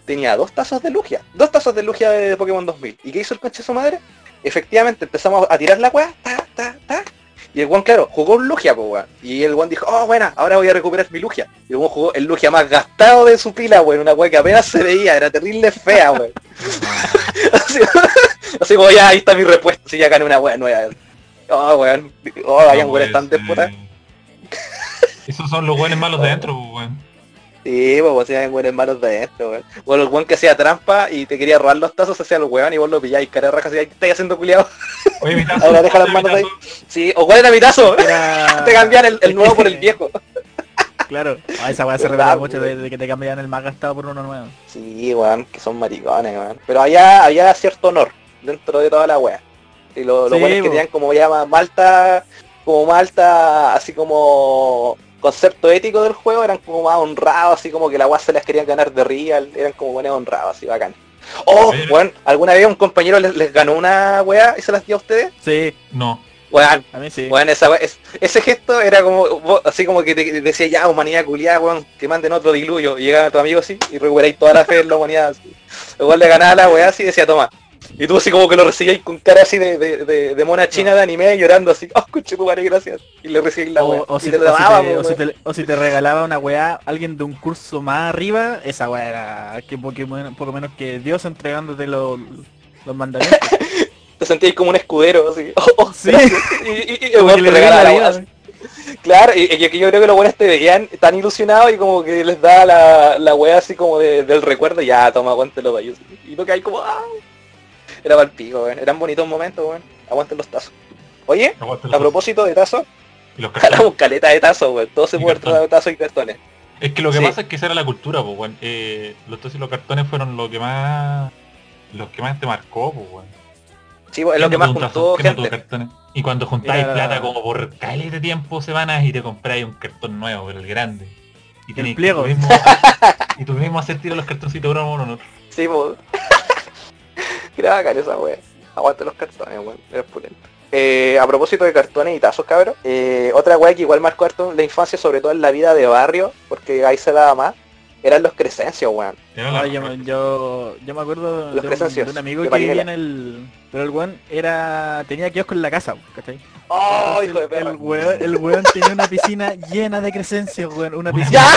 tenía dos tazos de Lugia. Dos tazos de Lugia de Pokémon 2000. ¿Y qué hizo el conche de su madre? Efectivamente, empezamos a tirar la weá, ta, ta, ta. Y el weón, claro, jugó un Lugia, pues weón. Y el weón dijo, oh, buena, ahora voy a recuperar mi Lugia. Y el jugó el Lugia más gastado de su pila, weón. Una weá que apenas se veía, era terrible fea, weón. así, así como ya, ahí está mi respuesta, si ya gané una weá nueva. Oh, weón. Oh, habían No weones tan despotas. ser. Esos son los buenos malos de adentro, weón. Sí, pues vos hacían weones malos de esto, weón. Bueno, el weón que hacía trampa y te quería robar los tazos hacía el weón y vos lo pilláis, cara de raja, así, ¿qué estáis haciendo culiado? Oye, mi tazo, Ahora deja las manos ahí. Sí, o cuál era mi tazo. Era... te cambian el, el nuevo por el viejo. Claro. Ah, esa weá se revela mucho de, de que te cambian el más gastado por uno nuevo. Sí, weón, que son maricones, weón. Pero había, había cierto honor dentro de toda la wea. Y lo- los Sí, weones que po. tenían como ya ma- malta, como malta, así como concepto ético del juego, eran como más honrados, así como que la wea se las querían ganar de real, eran como buenos honrados, así bacán. Oh, weón, ¿alguna vez un compañero les, les ganó una wea y se las dio a ustedes? Sí, No. Weón, a mí sí. Weón, esa wea- es- ese gesto era como, así como que te decía ya, humanidad culiada, weón, que manden otro diluvio. Y llegaba tu amigo así y recuperáis toda la fe en la humanidad. Así. Igual le ganaba la weá así y decía, toma. Y tú así como que lo recibíais con cara así de, de, de, de mona china de anime llorando así, oh, conche tu madre, gracias. Y le recibís la weá. O, si, te regalaba una weá alguien de un curso más arriba, esa weá era que poco, men- poco menos que Dios entregándote los, los mandamientos. Te sentíais como un escudero, así. Oh, oh, Sí. Y, te regalaba la weá. Claro, y, y yo creo que los buenos te veían tan ilusionados y como que les da la, la wea así como de- del recuerdo, ya toma, aguántelo ellos. Y lo que hay como, ah, era pico, weón. Eran bonitos momentos, weón. Aguanten los tazos. Oye, a propósito de tazos. Jalamos caleta de tazos, weón. Todo se puede de tazos y cartones. Es que lo que Sí. pasa es que esa era la cultura, pues, weón. Eh, los tazos y los cartones fueron lo que más... Los que más te marcó, pues, weón. Sí, pues, es lo que ¿Qué más juntó ¿Qué no tuvo gente. cartones? Y cuando juntáis Era- plata como por caleta de tiempo, semanas, y te compráis un cartón nuevo, pero el grande. Y tenéis tú mismo, y tú mismo hacer tiro los cartoncitos uno. Sí, pues. Era bacán esa weón. Aguante los cartones, weón. Era pulento. Eh, a propósito de cartones y tazos, cabros. eh, otra weá que igual marcó harto la infancia, sobre todo en la vida de barrio, porque ahí se daba más, eran los crecencios, weón. Ah, yo, yo, yo me acuerdo Los de un, Crescencios, de un amigo de que vivía en el... Pero el weón era... tenía kiosco en la casa, ¿cachai? ¡Oh, Entonces, hijo de el, perra! el weón, el weón tenía una piscina llena de crescencios, weón. Una piscina. ¡Ya!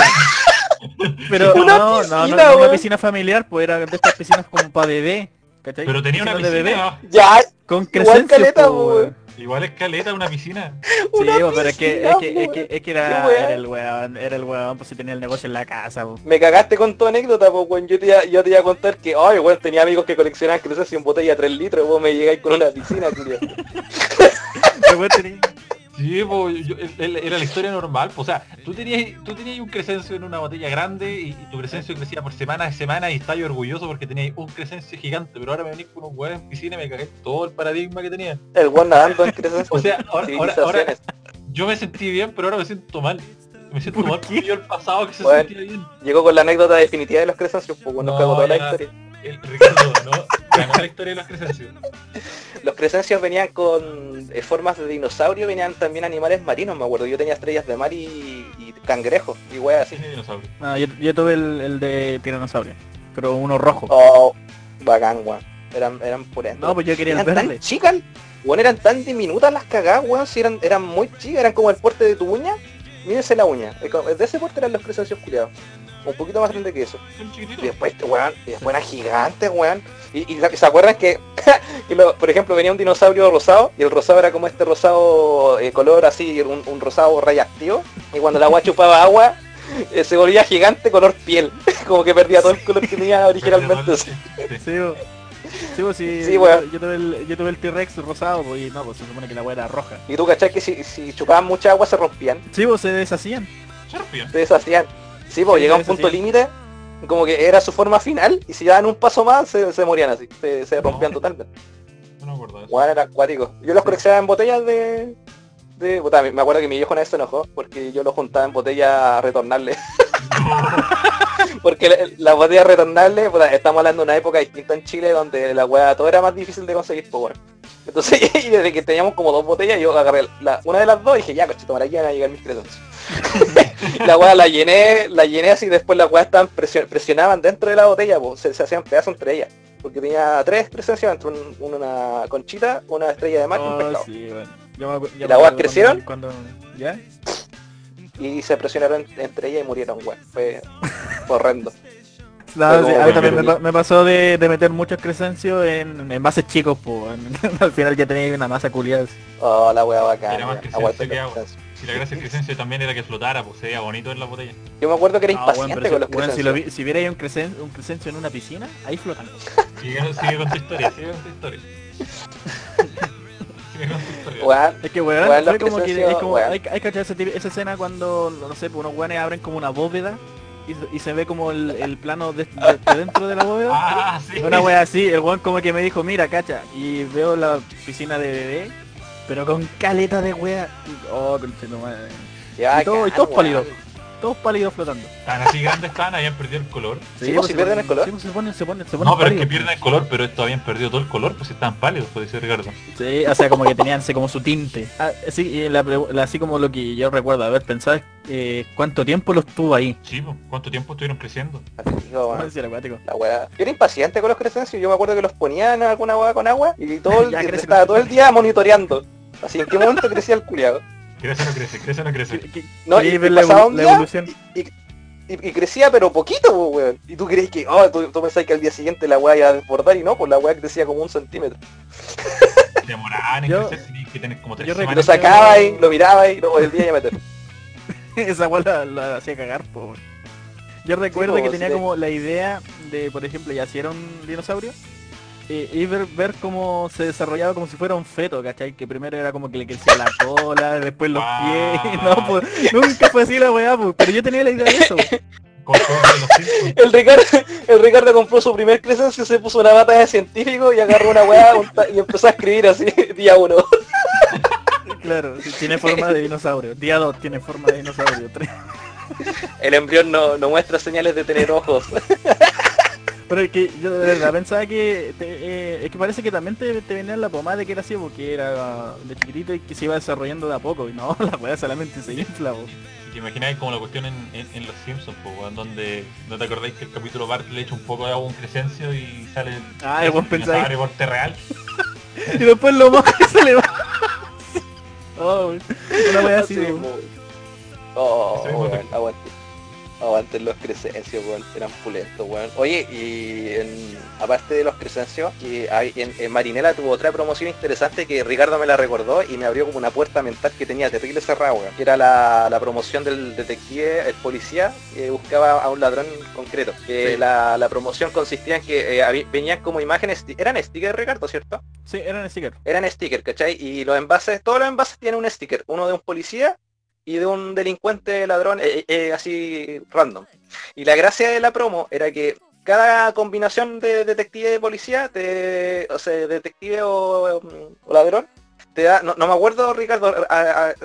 Pero Una no, no, no, piscina, no, una piscina familiar, pues era de estas piscinas como para bebé. ¿Cachai? Pero tenía una Piscinas de piscina, bebé. ¡Ya! con igual crescencios, caleta, weón. Igual escaleta, una piscina. Sí, Una po, pero es que, piscina, es que, es que, es que era, era el weón, era el weón, pues si tenía el negocio en la casa, po. Me cagaste con tu anécdota, pues, weón. Yo te, iba, yo te iba a contar que, ay, weón, tenía amigos que coleccionaban crecencias en botella de 3 litros, y vos me llegáis con una piscina, tío. Weón Sí, pues, yo- el- el- era la historia normal. pues, o sea, tú tenías, tú tenías un crescencio en una botella grande y, y tu crescencio crecía por semana a semana y estaba yo orgulloso porque tenías un crescencio gigante. Pero ahora me venís con unos huevos en piscina y me cagué todo el paradigma que tenía. El weón nadando en crecencias. O sea, ahora, ahora, yo me sentí bien, pero ahora me siento mal. Me siento ¿Por mal porque yo el pasado que se Bueno. sentía bien. Llegó con la anécdota definitiva de los crecencios, pues, weón, nos No, cagó toda la historia. El Ricardo, ¿no? Ganó la historia de los crescencios. Los crecencios venían con eh, formas de dinosaurio, venían también animales marinos, me acuerdo. Yo tenía estrellas de mar y, y cangrejos, y weas así. Dinosaurio. No, yo, yo tuve el, el de tiranosaurio, pero uno rojo. Oh, bacán, weón. Eran, eran purentos. No, pues yo quería eran tan chicas, weón, eran tan diminutas las cagadas, weón, si eran, eran muy chicas, eran como el porte de tu uña. Mírense la uña. De ese porte eran los crecencios culiados. Un poquito más grande que eso. Y después, weón, y después eran gigantes, weón. Y, y se acuerdan que, que lo- por ejemplo, venía un dinosaurio rosado, y el rosado era como este rosado eh, color así, un, un rosado rayactivo, y cuando el agua chupaba agua, eh, se volvía gigante color piel, como que perdía todo el color que tenía originalmente. Sí. Bo. sí, yo, yo tuve el, yo tuve el T-Rex rosado, pues, y no, pues se supone que la weá era roja. Y tú cachai que si, si chupaban mucha agua se rompían, Sí, pues se deshacían. Scorpion. se deshacían. Sí, pues Sí, llegaba un se punto límite, como que era su forma final, y si daban un paso más, se, se morían así, se, se rompían No. totalmente. No me acuerdo de eso. Weón, eran acuáticos. Yo los coleccionaba en botellas de... de puta, me me acuerdo que mi viejo una vez se enojó porque yo los juntaba en botellas retornables. porque la- las botellas retornables, puta, estamos hablando de una época distinta en Chile donde la weá todo era más difícil de conseguir, pues weón. Entonces, y desde que teníamos como dos botellas, yo agarré la- una de las dos y dije, ya, coche, tomar aquí van a llegar mis credos. la weá la llené, la llené así, después las weas estaban presio- presionaban dentro de la botella, pues, se, se hacían pedazos entre ellas. Porque tenía tres presencias un- una conchita, una estrella de mar y un Oh, pescado. sí, weón. Yo me yo ¿Y las weas crecieron? Cuando, cuando- ¿Ya? Y se presionaron entre ellas y murieron, weón. Fue horrendo. Sí, a mí también me, pasó de, de meter muchos crescencios en envases chicos, pues. Al final ya tenía una masa culiada. Oh, la wea bacana. Era más que agua. Si la gracia del Crescencio también era que flotara, pues se veía bonito en la botella. Yo me acuerdo que era No, weón, impaciente pero con los si, weón, si, lo si viera ahí un, cresen- un crescencio en una piscina, ahí flotan. Sigue, sigue con tu historia, sigue con tu historia. con Es que weón, como que es como, hay, hay que echar esa, esa escena cuando, no sé, pues, unos weones abren como una bóveda y, se- y se ve como el, el plano de, de- de dentro de la bóveda. Ah, sí. Una wea así, el weón como que me dijo, mira, cacha, y veo la piscina de bebé, pero con caleta de wea. Oh, conchetumadre. ya Y, todo, y weón. pálidos, todos pálidos flotando. Tan así grandes estaban, habían perdido el color. Sí, pues, si se pierden el color. sí, pues, se ponen, se ponen, se ponen No, pero es que pierden el color, pero estos habían perdido todo el color, pues estaban pálidos, puede ser Ricardo. Sí, o sea, como que tenían como su tinte. Ah, sí, y la pregu- la- así como lo que yo recuerdo haber pensado es eh, cuánto tiempo los tuvo ahí. Sí, pues, ¿cuánto tiempo estuvieron creciendo? No. La weá. Yo era impaciente con los Crescencios. Yo me acuerdo que los ponían en alguna weá con agua y todo el Ya día, crece, estaba crece. todo el día monitoreando. Así, ¿en qué momento crecía el culiado? Crece o no crece, crece o no crece. ¿Qué- qué- No, quería y- la, pasaba un la día, evolución. Y, y crecía pero poquito, weón. Y tú crees que, oh, tú, tú pensás que al día siguiente la weá iba a desbordar y no, pues la weá crecía como un centímetro. Demoraban en Yo- crecer, tenías que tener como tres yo Y lo sacaba y lo miraba y lo volvía a meter. Esa weá la, la hacía cagar, po. Yo recuerdo po, que tenía como la idea de, por ejemplo, ya si era un dinosaurio, y, y ver, ver cómo se desarrollaba como si fuera un feto, ¿cachai? Que primero era como que le crecía la cola, después los pies, no, pues, nunca fue así la weá, pues, pero yo tenía la idea de eso. El Ricardo, el Ricardo compró su primer crecencia, se puso una bata de científico y agarró una weá y empezó a escribir así, día uno. Claro, tiene forma de dinosaurio. Día 2 tiene forma de dinosaurio. 3. El embrión no, no muestra señales de tener ojos. Pero es que yo de verdad pensaba que te- eh, es que parece que también te, te venía la pomada de que era así porque era de chiquitito y que se iba desarrollando de a poco y no, la weá solamente se infla. Y te imagináis como la cuestión en, en- en Los Simpsons, po, donde no te acordáis que el capítulo Bart le echa un poco de agua a un crescencio y sale el Ah, el pensáis. reporte real. Y después lo moja y se le va. Oh, wey. una weá así. Sí, po. Oh, efecto. aguante. Aguanten los crecencios, weón, eran pulentos, weón. Oye, y en- aparte de los crecencios, que hay, en, en Marinela tuvo otra promoción interesante que Ricardo me la recordó y me abrió como una puerta mental que tenía terrible cerrada, weón. Que era la, la promoción del detective, el policía, que buscaba a un ladrón concreto. Que Sí. la, la promoción consistía en que eh, venían como imágenes, eran stickers, Ricardo, ¿cierto? Sí, eran sticker. eran stickers, ¿cachai? Y los envases, todos los envases tienen un sticker, uno de un policía y de un delincuente ladrón eh, eh, así random. Y la gracia de la promo era que cada combinación de detective y policía, te, o sea, detective o, o ladrón, te da, no, me acuerdo Ricardo,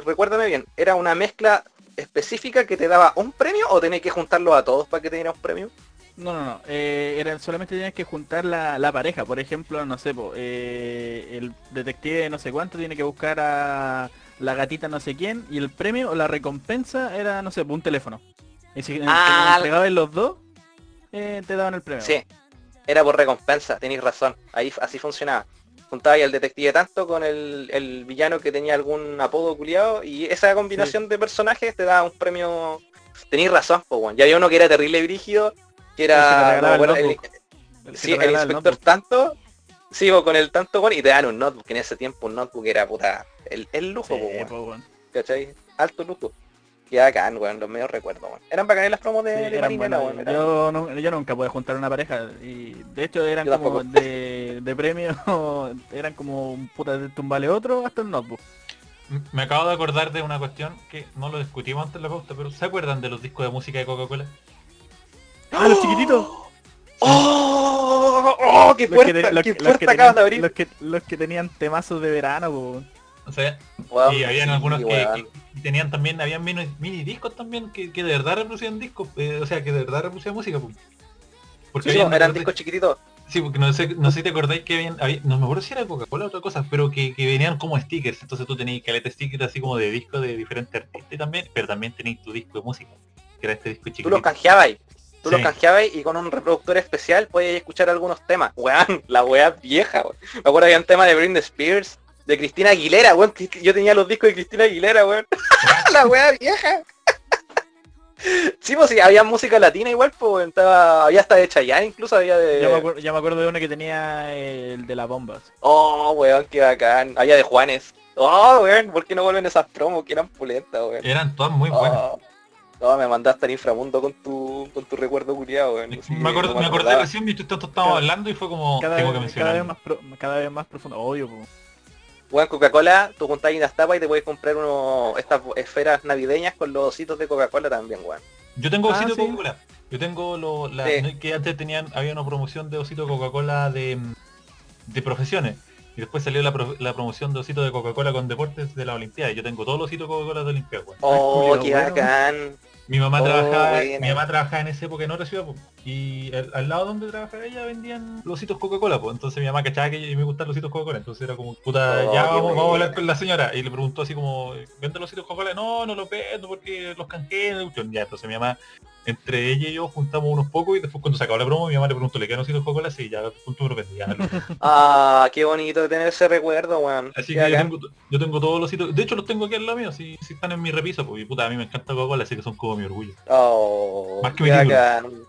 recuérdame bien, era una mezcla específica que te daba un premio o tenés que juntarlo a todos para que te diera un premio? No, no, no. Eh, era, solamente tenías que juntar la, la pareja. Por ejemplo, no sé, eh, el detective no sé cuánto tiene que buscar a la gatita no sé quién y el premio o la recompensa era, no sé, un teléfono. Y si Ah, entregaban los dos, eh, te daban el premio. Sí, era por recompensa, tenéis razón. Ahí así funcionaba. Juntaba ahí al detective tanto con el, el villano que tenía algún apodo culiado y esa combinación de personajes te da un premio. Tenéis razón, pues bueno. Ya había uno que era terrible brígido, que era el sí, inspector tanto. Sí, con el tanto bueno, y te dan un notebook, en ese tiempo un notebook era puta. El, el lujo, Sí, po. ¿cachai? Alto lujo. Y bacán, weón, los medios recuerdo, weón. Eran bacanas las promos de, Sí, de eran Marinela, yo, no- yo nunca pude juntar una pareja y de hecho eran Yo como tampoco. de, de premio, eran como un puta de tumbale otro hasta el notebook. Me acabo de acordar de una cuestión que no lo discutimos antes en la pauta, pero ¿se acuerdan de los discos de música de Coca-Cola? ¡Ah, los chiquititos! ¡Oh! ¡Oh! ¡Qué Los que, puerta, los qué que- los que de tenían, abrir! los que, los que tenían temazos de verano, po. O sea, y habían sí, algunos que, tenían también, habían mini, mini discos también que, que de verdad reproducían discos, eh, o sea, que de verdad reproducían música. po. Porque Sí, habían- eran discos chiquititos. Sí, porque no sé, no sé si te acordáis que habían, había- no me acuerdo si era Coca-Cola o otra cosa, pero que, que venían como stickers, entonces tú tenías caleta stickers así como de discos de diferentes artistas y también, pero también tenías tu disco de música, que era este disco Tú chiquitito. los canjeabas. Tú Sí. los canjeabas y con un reproductor especial podías escuchar algunos temas. Weón, la weá vieja, weón. Me acuerdo había un tema de Britney Spears, de Cristina Aguilera, weón. que- que Yo tenía los discos de Cristina Aguilera, weón. la weá vieja. Sí, pues sí, había música latina igual, pues weón, estaba, había hasta de Chayanne incluso había de. Ya me, acuerdo, ya me acuerdo de uno que tenía el de las bombas. Oh, weón, qué bacán. Había de Juanes. Oh, weón, ¿por qué no vuelven esas promos que eran pulentas, weón? Eran todas muy buenas. Oh, no, me mandaste al inframundo con tu, con tu recuerdo culiado, weón. así me que acuerdo, no me acordé recién mientras tanto estábamos Cada- hablando y fue como Cada, tengo que vez, cada, vez mencionarlo. más pro- cada vez más profundo, obvio, po. Weón, Coca-Cola, tú juntas unas tapas y te puedes comprar uno, estas esferas navideñas con los ositos de Coca-Cola también, weón. Yo tengo Ah, osito sí. de Coca-Cola. Yo tengo lo, la, Sí. no, que antes tenían, había una promoción de osito de Coca-Cola de, mm, de profesiones. Y después salió la, pro- la promoción de osito de Coca-Cola con deportes de la Olimpiada. Y Yo tengo todos los ositos de Coca-Cola de Olimpiada, weón. Oh, qué bueno. bacán. Mi mamá Oh, trabajaba, mi mamá trabajaba en esa época en otra ciudad, po, y al, al lado donde trabajaba ella vendían los ositos Coca-Cola, pues entonces mi mamá cachaba que me gustan los ositos Coca-Cola, entonces era como, puta, Oh, ya vamos, vamos a hablar con la señora, y le preguntó así como, ¿vende los ositos Coca-Cola? No, no los vendo porque los canjeé, ya, entonces mi mamá, entre ella y yo juntamos unos pocos y después cuando se acabó la promo mi mamá le preguntó, ¿le quedan ositos Coca-Cola? Sí, ya, punto me lo vendí, Ah, qué bonito tener ese recuerdo, weón. Así que yo tengo, yo tengo todos los ositos, de hecho los tengo aquí al lado mío, si, si están en mi repiso, porque puta, a mí me encanta Coca-Cola, así que son como mi orgullo. Oh, Más que mi.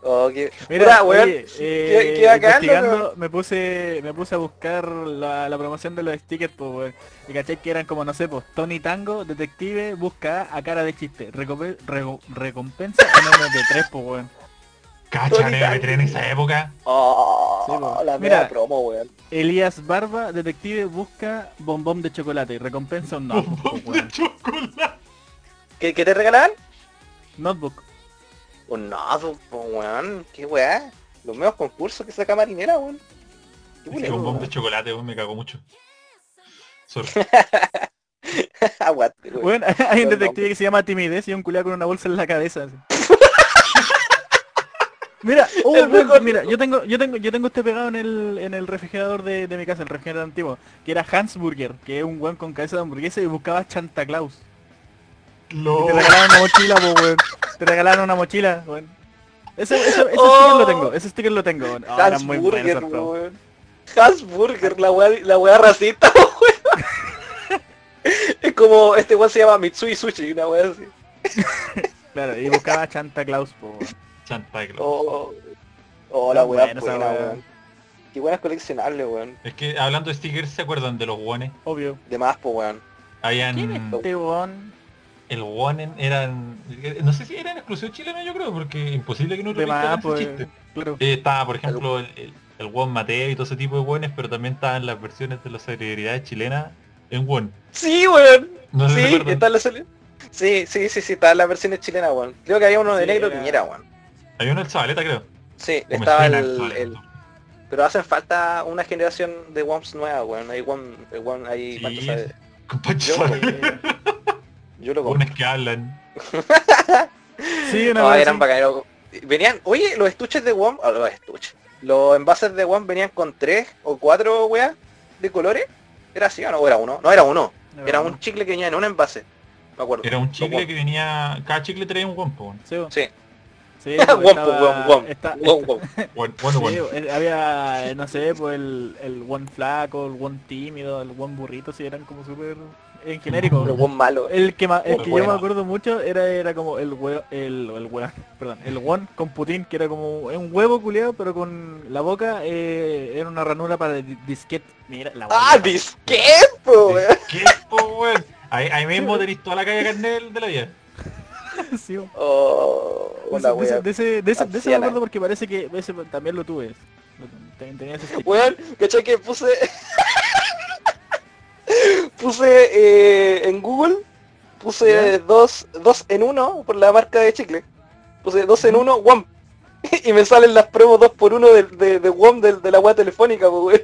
Oh, qué... Mira, weón, oye, qué, eh, qué investigando, me puse me puse a buscar la, la promoción de los stickers, pues, weón. Y caché que eran como, no sé, pues, Tony Tango, detective, busca a cara de chiste, Recompe- rego- recompensa en MP3, pues, weón. Cacha, Tony MP3 en esa época. Oh, Sí, po. la Mira. promo, weón. Elías Barba, detective, busca bombón de chocolate y recompensa un notebook. po, Bombón de weón. chocolate. ¿Qué, qué te regalaban? Notebook. Un notebook, po, weón. Qué weá. Los nuevos concursos que saca Marinera, weón. Qué Es que culero, bombón de chocolate, weón, me cago mucho. Sorry. Aguante, weón. Bueno, hay un detective que se llama Timidez y un culiao con una bolsa en la cabeza. así. Mira, oh, mejor. mira, yo tengo, yo tengo, yo tengo este pegado en el, en el refrigerador de, de mi casa, el refrigerador antiguo, que era Hans Burger, que es un weón con cabeza de hamburguesa y buscaba Santa Claus. Y te regalaron una mochila, po, weón. Te regalaron una mochila, weón. Ese, ese, ese Oh. sticker lo tengo, ese sticker lo tengo. weón. Ah, era Hans muy bueno Burger, esa promo. weón. Hans Burger, la weá, la weá racista, weón. Es como, este weón se llama Mitsui Sushi, una weá así. Claro, y buscaba Santa Claus, po, weón. Santa Claus. Oh, oh la weá buena buena, weá. weón. Qué. Es que hablando de stickers, ¿se acuerdan de los wones? Obvio. De más, po, weón. Habían... ¿Quién es este weón? El wonen eran... No sé si eran exclusivos chilenos yo creo, porque imposible que no De repitieran más, ese pues. chiste. Claro. Eh, estaba, por ejemplo, el, el, el Won Mateo y todo ese tipo de wones, pero también estaban las versiones de las celebridades chilenas en won. Sí, weón. No Sí, se acuerdan. está en la sele- Sí, sí, sí, sí, está en las versiones chilenas, weón. Creo que había uno de Sí, negro era- Piñera, weón. Hay uno del Zabaleta, creo. Sí, O estaba el, el- Pero hacen falta una generación de WOMs nueva, weón. Hay WOM, el WOM, hay Sí, sabe. Yo. Yo lo compré. Wones que hablan. Sí, una No, eran bacaneros. Venían, oye, los estuches de WOM, ah, los estuches. Los envases de WOM venían con tres o cuatro weas de colores. ¿Era así o no? ¿O era uno? No, era uno. Era un chicle que venía en un envase. Me acuerdo. Era un chicle WOM. que venía... Cada chicle traía un weón. Sí. Sí. Sí había, no sé, pues el, el one flaco, el one tímido, el one burrito, sí, eran como súper en genérico. Pero WOM malo. El que, ma- el que yo me acuerdo mucho era era como el huevo, el, el huevo, perdón, el one con Putin, que era como un huevo culeado, pero con la boca eh, era una ranura para di- disquete. Mira, la ¡Ah, disquete, po. Ahí, ahí mismo tenés toda la calle carnel de la vida. Sí. Oh, ese, de, ese, de, ese, de, ese, de ese me acuerdo porque parece que ese también lo tuve. Tenía ese. Weón, ¿cachai que puse... puse eh, en Google, puse ¿Ya? dos, dos en uno por la marca de chicle. Puse dos en uno, WOM. y me salen las promos dos por uno de, de, de WOM de, de la web telefónica, po, weón.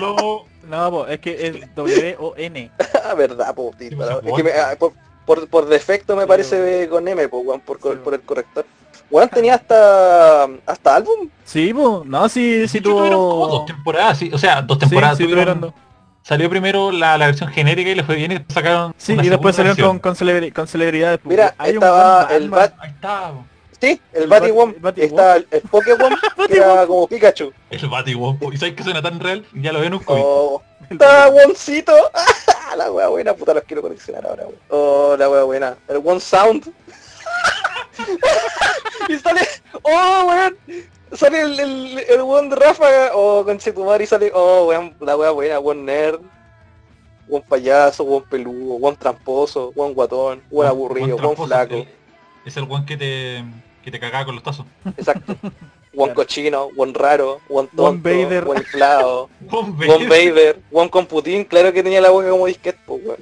Lo... No, po, es que es W-O-N. Ah, verdad, po, tío, pues, Es que me- ah, por, por, por defecto me Sí, parece con M, po, weón, por, Sí, por el corrector. Weón tenía hasta hasta álbum. Sí, po, no, sí, sí hecho, tuvieron como tuvo... dos temporadas, sí. O sea, dos temporadas. sí, tuvieron- tuvieron dos. Salió primero la, la versión genérica y le fue bien y sacaron Sí, una y después salieron con, versión. con, celebri- con celebridades. Mira, un estaba el Batman. Bat- Ahí está. Sí, el El Batiwom. Bat- Batiwom. Está el, el Pokémon, que era como Pikachu. el Batiwom. po. Y sabes que suena tan real, ya lo veo en un cómic. Oh, Está Woncito. la wea buena, puta, los quiero coleccionar ahora, weón. Oh, la wea buena. El One Sound. y sale. Oh, weón. Sale el, el, el One de Ráfaga. Oh, con y sale. Oh, weón, la wea buena. One Nerd. One payaso, one peludo, one tramposo, one guatón, one aburrido, one flaco. el- Es el one que te, que te cagaba con los tazos. Exacto. One Claro. cochino, one raro, one tonto, One Vader. one inflado, One one Vader, one con Putin, claro que tenía la boca como disquete, pues weón.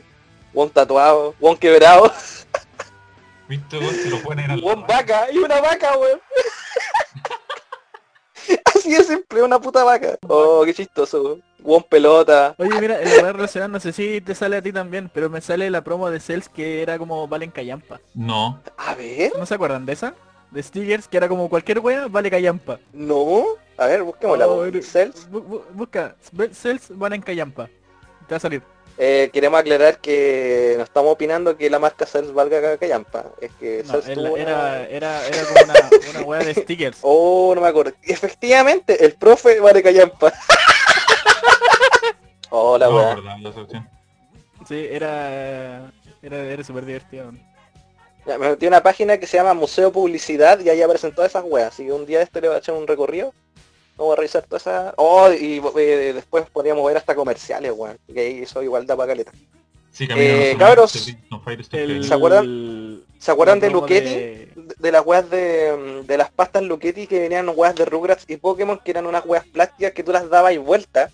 One tatuado, one quebrado, ¿Viste, weón? Si lo ponen al one vaca y una vaca, weón. Así de simple, una puta vaca. Oh, qué chistoso, weón. One pelota. Oye, mira, en la red relacionada no sé si te sale a ti también, pero me sale la promo de Cells que era como Valen Callampa. No. A ver, ¿No se acuerdan de esa? De Stickers, que era como cualquier wea, vale Callampa. no. A ver, busquémosla. Oh, Cells. bu- bu- busca, Cells Valen Callampa. Te va a salir. Eh, queremos aclarar que no estamos opinando que la marca Cells valga callampa. Es que No, Cells era, una- era, era, era como una, una wea de stickers. Oh, no me acuerdo. Efectivamente, el profe vale callampa. oh, la no. Sí, era, era, era súper divertido. Ya, Me metí a una página que se llama Museo Publicidad y ahí aparecen todas esas weas. Así que un día este le voy a echar un recorrido. Vamos a revisar todas esas... Oh, y eh, después podríamos ver hasta comerciales, weón. Que ahí eso igual da pa' caleta. Sí, Eh, no, cabros, El- Fighter. ¿Se acuerdan? ¿Se acuerdan de Luchetti? de- De, de las weas de, de las pastas Luchetti que venían weas de Rugrats y Pokémon que eran unas weas plásticas que tú las dabas y vuelta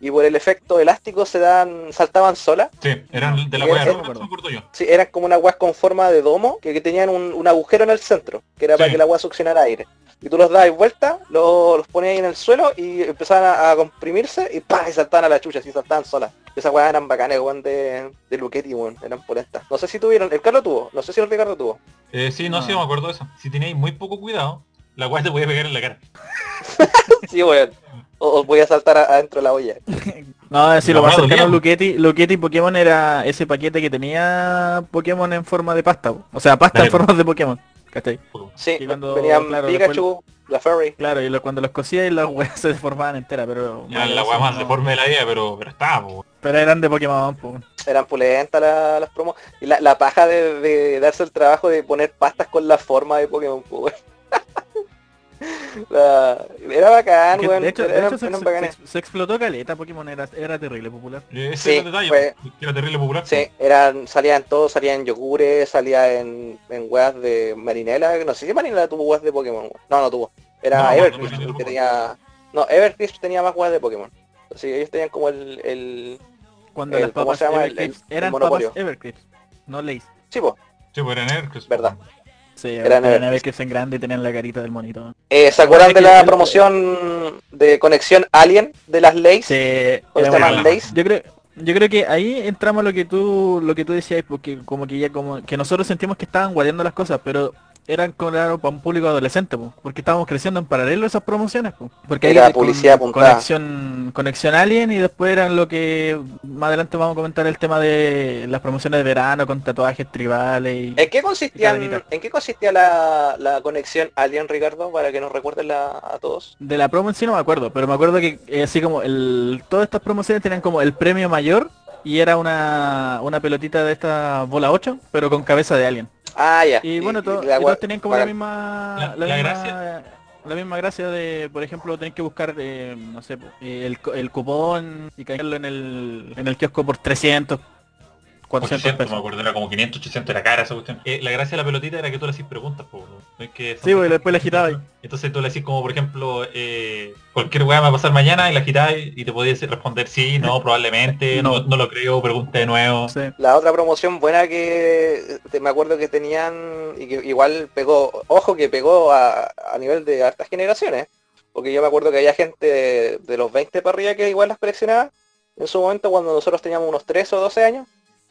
y por el efecto elástico se dan, saltaban solas. Sí, eran de la wea, sí, no me yo. Sí, eran como unas weas con forma de domo que, que tenían un, un agujero en el centro, que era para que la wea succionara aire. Y tú los dabas vuelta, lo- los ponías ahí en el suelo y empezaban a, a comprimirse y ¡pah! y saltaban a la chucha, así saltaban solas. Esas weas eran bacanas, weón, de, de Luchetti, weón, eran polentas. No sé si tuvieron, el Carlos tuvo, no sé si el Ricardo tuvo. Eh, sí, no, No. sí, me acuerdo de eso. Si tenéis muy poco cuidado, la wea te podía pegar en la cara. Sí, weón. O, os voy a saltar adentro de la olla. No, La lo más cercano a dolía, po. Luchetti, Luchetti Pokémon era ese paquete que tenía Pokémon en forma de pasta, po. o sea, pasta en forma de Pokémon, ¿cachai? Sí, Y cuando, venían claro, Pikachu, la Fairy. Claro, y lo- cuando los cosía y las weas se deformaban enteras, pero... Ya la wea más no- deforme de la vida, pero, pero estaba, po. Pero eran de Pokémon, po. Eran pulentas la- las promos. Y la, la paja de, de darse el trabajo de poner pastas con la forma de Pokémon, pues, weón. La- Era bacán, weón. de hecho, de eran, hecho se, eran se- bacanes. se- se explotó caleta, Pokémon era, era terrible popular. Ese Sí, era el detalle, fue- era terrible popular. Sí, eran, salían todos, salían en yogures, salía en, en weas de Marinela, no sé si Marinela tuvo weas de Pokémon, weón. no, no tuvo, era No, Evercrisp que tenía, no, Evercrisp tenía más weas de Pokémon, sí, ellos tenían como el, el, Cuando El- las ¿cómo papas se llama? El- Evercrisp el- el eran papas Evercrisp, no Lays. sí, po. Sí, pues era Nercus. Verdad. Sí, Eran eran Evercrisp. Evercrisp en grande y tenían la carita del monito. Eh, ¿Se acuerdan de que la promoción de conexión Alien de las Lays? Sí, ¿Cómo se era bueno. Lays. Yo creo, yo creo que ahí entramos a lo que tú, lo que tú decías, porque como que ya como que nosotros sentimos que estaban guardando las cosas, pero eran claro para un público adolescente, po, porque estábamos creciendo en paralelo esas promociones, po, porque Era ahí con- publicidad apuntada. conexión, conexión alien y después eran lo que más adelante vamos a comentar el tema de las promociones de verano con tatuajes tribales y ¿En qué consistían, Cadenita. ¿en qué consistía la, la conexión Alien, Ricardo, para que nos recuerden la- a todos? de la promo en sí no me acuerdo, pero me acuerdo que eh, así como el todas estas promociones tenían como el premio mayor y era una, una pelotita de esta bola 8, pero con cabeza de alien. Ah, ya. Y bueno, to- la y gua- todos tenían como la misma La- la, la misma gracia- la misma gracia de, por ejemplo, tener que buscar, eh, no sé, eh, el, el cupón y caerlo en el, en el kiosco por 300, 400 800, me acuerdo, era como 500, 800, era cara esa cuestión. Eh, la gracia de la pelotita era que tú le hacías preguntas, po, ¿no? No es que Sí, pues, después la agitabas. Entonces tú le decís como, por ejemplo, eh, cualquier weá me va a pasar mañana y la agitáis y te podías responder sí, no, probablemente, no, No. no lo creo, pregunta de nuevo. Sí. La otra promoción buena que te- me acuerdo que tenían y que igual pegó, ojo que pegó a, a nivel de hartas generaciones, porque yo me acuerdo que había gente de, de los 20 para arriba que igual las coleccionaba en su momento cuando nosotros teníamos unos 13 o 12 años,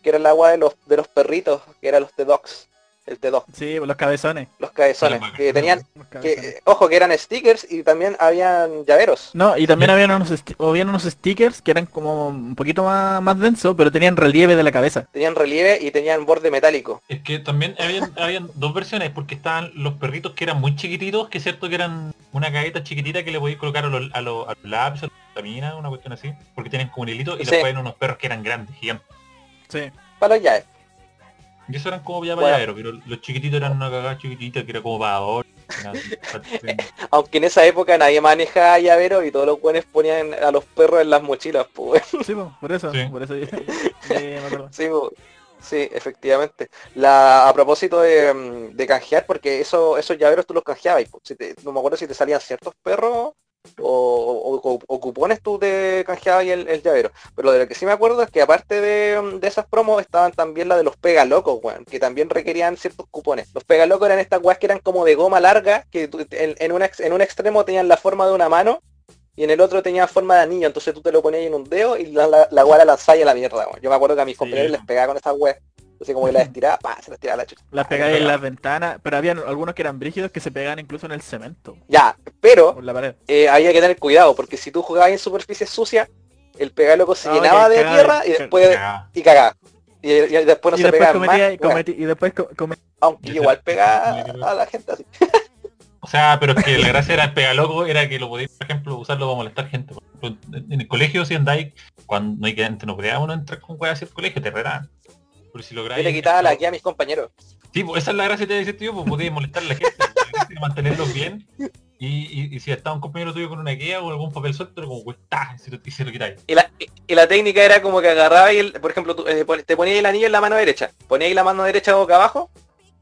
que era el agua de los, de los perritos, que eran los T-Dogs, el T-Dog, Sí, pues, los cabezones. los cabezones, Eran que tenían, que, eh, ojo que eran stickers y también habían llaveros. No, y también habían unos, sti- habían unos stickers que eran como un poquito más, más densos, pero tenían relieve de la cabeza. Tenían relieve y tenían borde metálico. Es que también habían, habían dos versiones, porque estaban los perritos que eran muy chiquititos, que es cierto que eran una cagueta chiquitita que le podéis colocar a los, a los, a los a la vitamina, una cuestión así, porque tienen como un hilito, y Sí. después habían unos perros que eran grandes, gigantes. Sí. Para los llaves. Y eso eran como ya Bueno. payaderos, pero los chiquititos eran una cagada chiquitita que era como para ahora. Aunque en esa época nadie manejaba llaveros y todos los buenos ponían a los perros en las mochilas, pues. Sí, pues, por eso, Sí. por eso sí, me acuerdo. Sí, po. sí, efectivamente. La, a propósito de, mm, de canjear, porque eso, esos llaveros tú los canjeabas. po. Si te- no me acuerdo si te salían ciertos perros o, o- o- o cupones tú te canjeabas y el, el llavero. Pero de lo que sí me acuerdo es que aparte de, de esas promos estaban también la de los pega locos, weón, que también requerían ciertos cupones. Los pega locos eran estas weas que eran como de goma larga, que en, en, un en un extremo tenían la forma de una mano y en el otro tenía forma de anillo, entonces tú te lo ponías en un dedo y la, la, la la a la mierda, weón. Yo me acuerdo que a mis Sí. compañeros les pegaba con esas weas. Entonces como que las estiraba, pa, se las tiraba la chucha. Las pegáis en las ventanas, pero habían algunos que eran brígidos que se pegaban incluso en el cemento, Ya, pero por la pared. eh, había que tener cuidado, porque si tú jugabas en superficie sucia, el pegar loco se Ah, llenaba de tierra y después Cagada. y cagaba. Y, y después no y se después pegaba cometía, más, y después aunque igual pegaba a la gente así. O sea, pero es que la gracia era el pegaloco, era que lo podéis, por ejemplo, usarlo para molestar gente. Por ejemplo, en el colegio, si andáis, cuando no hay que no podía uno entrar con weas hacia el colegio, te retaban. Pero si Yo lográis... le quitaba la guía a mis compañeros. Sí, pues esa es la gracia que te decía yo, pues podéis molestar a la gente, mantenerlos bien. Y Y, y, si estaba un compañero tuyo con una guía o algún papel suelto, era como, pues, y se lo, se lo quitáis. Y la, y la técnica era como que agarraba y el, por ejemplo, tú, eh, te ponías el anillo en la mano derecha, poníais la mano derecha boca abajo,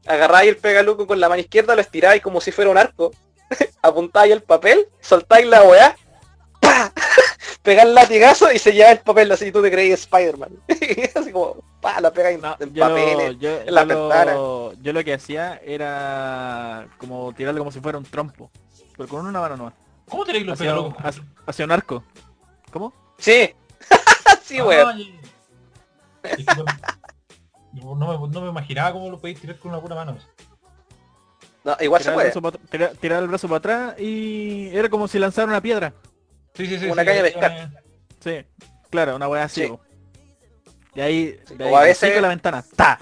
agarráis el pegaluco con la mano izquierda, lo estiráis como si fuera un arco, apuntáis el papel, soltáis la weá, ¡pa! el latigazo y se lleva el papel así tú te creías Spider-Man. así como, pa, la pegáis No, en yo, lo, papeles. yo, en la yo lo- ventana. yo lo que hacía era como tirarlo como si fuera un trompo. Pero con una mano nomás. ¿Cómo tenéis los Hacia, pegalocos? hacia- hacia un arco. ¿Cómo? Sí. sí, Ah, weón. Es que no, no me, no me imaginaba cómo lo podéis tirar con una pura mano. No, igual se Tirar el, puede. tirar, tirar el brazo para atrás y era como si lanzara una piedra. Sí, sí, sí. Una sí, caña de pescar. me- Sí, claro, una weá así. Y ahí, de o ahí a el veces- a la ventana. ¡Ta!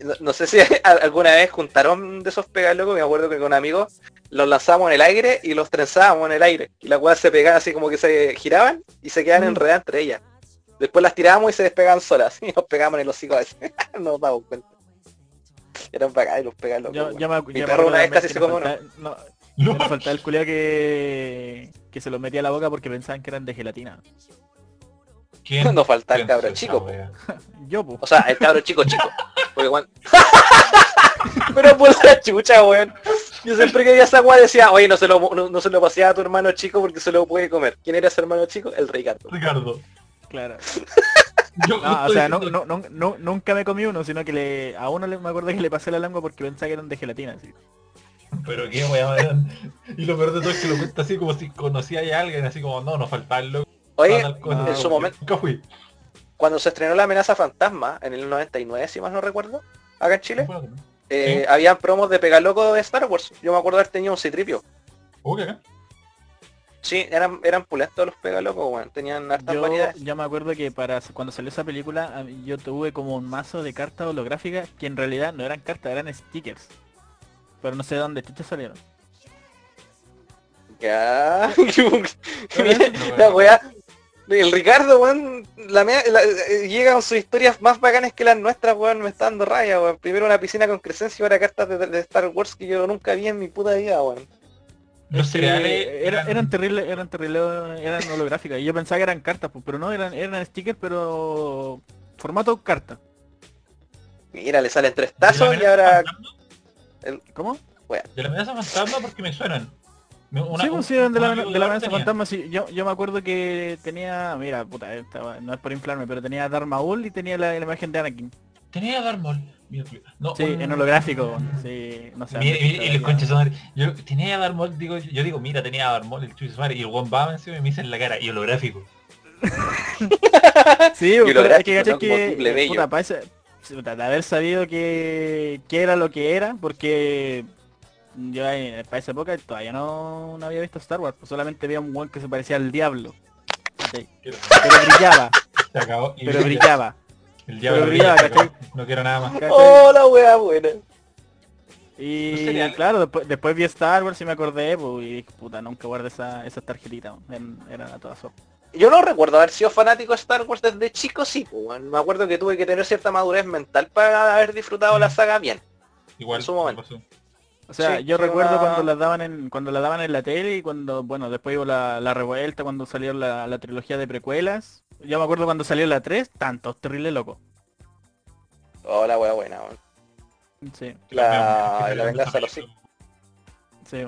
No, no sé si a- alguna vez juntaron de esos pegalocos, me acuerdo que con amigos los lanzábamos en el aire y los trenzábamos en el aire. Y las weas se pegaban así como que se giraban y se quedaban Mm. enredadas entre ellas. Después las tirábamos y se despegaban solas. Y nos pegábamos en el hocico a veces. no nos damos cuenta. Eran bacanes los pegalocos. Yo, weón. yo me, Mi yo me perro acuerdo una vez casi se me comió uno. faltaba- no, No, me faltaba el culiao que, que se los metía a la boca porque pensaban que eran de gelatina. ¿quién No falta el cabro chico, po. Yo, po. O sea, el cabro chico chico. Porque cuando- Pero por la chucha, weón. Yo siempre que veía esa weá decía, oye, no se lo no, no se lo pasé a tu hermano chico porque se lo puede comer. ¿Quién era ese hermano chico? El Ricardo. Ricardo. Claro. Yo No, o sea, no, diciendo- no, no, no- nunca me comí uno, sino que le, a uno le, me acuerdo que le pasé la lengua porque pensaba que eran de gelatina. Así. Pero qué weón. Y lo peor de todo es que lo cuenta así como si conocía a alguien, así como, no, nos faltaba el loco. Oye, en su momento, Nunca fui. cuando se estrenó la amenaza fantasma, en el 99, si más no recuerdo, acá en Chile, eh, Sí. habían promos de Pegaloco de Star Wars. Yo me acuerdo haber tenido un citripio. ¿Cómo que acá? Sí, eran, eran pulentos los Pegalocos, weón. Tenían hartas Yo, variedades. yo me acuerdo que para cuando salió esa película yo tuve como un mazo de cartas holográficas que en realidad no eran cartas, eran stickers. Pero no sé de dónde chucha salieron. Ya. La weá. El Ricardo, weón, la mea- la- eh, llega con sus historias más bacanas que las nuestras, weón, me está dando raya, weón. Primero una piscina con Crescencio y ahora cartas de, de Star Wars que yo nunca vi en mi puta vida, weón. Los cereales era- eran terribles, eran terribles, eran holográficas. Y yo pensaba que eran cartas, pues, pero no, eran, eran stickers, pero formato carta. Mira, le salen tres ¿De la tazos y ahora... ¿Cómo? De la amenaza fantasma porque me suenan. Una- sí, pues sí, de un la, de la amenaza fantasma, sí. Yo, yo me acuerdo que tenía, mira, puta, no es por inflarme, pero tenía Darth Maul y tenía la, la imagen de Anakin. Tenía Darth Maul. No, Sí, un- en holográfico, sí, no sé. Mira, y, su madre. Yo tenía a Darth Maul, digo, yo digo, mira, tenía a Darth Maul, el madre, y el one va encima y me dice en la cara, y holográfico. Sí, Y pero holográfico, es que ¿no? Como que eh, puta, pa' ese- de haber sabido que, que era lo que era, porque yo eh, para esa época todavía no, no había visto Star Wars, pues solamente veía un one que se parecía al diablo. Sí, Pero brillaba, Se acabó. Y pero brillaba. El diablo pero brilla, brillaba, acabó. No quiero nada más. ¿cachai? ¡Oh, la weá buena! Y claro, después, después vi Star Wars y me acordé, pues, y puta, nunca guardé esa, esas tarjetitas, en- eran a todas horas. Yo no recuerdo haber sido fanático de Star Wars desde chico, sí, pues. Me acuerdo que tuve que tener cierta madurez mental para haber disfrutado la saga bien. Igual. En su momento. pasó. O sea, Sí, yo recuerdo una- cuando las daban en cuando las daban en la tele y cuando, bueno, después hubo la, la revuelta, cuando salió la, la trilogía de precuelas. Yo me acuerdo cuando salió la 3, tantos, terrible loco. Oh, la weá buena, weón. Sí, La, la venganza de los Sith. sí.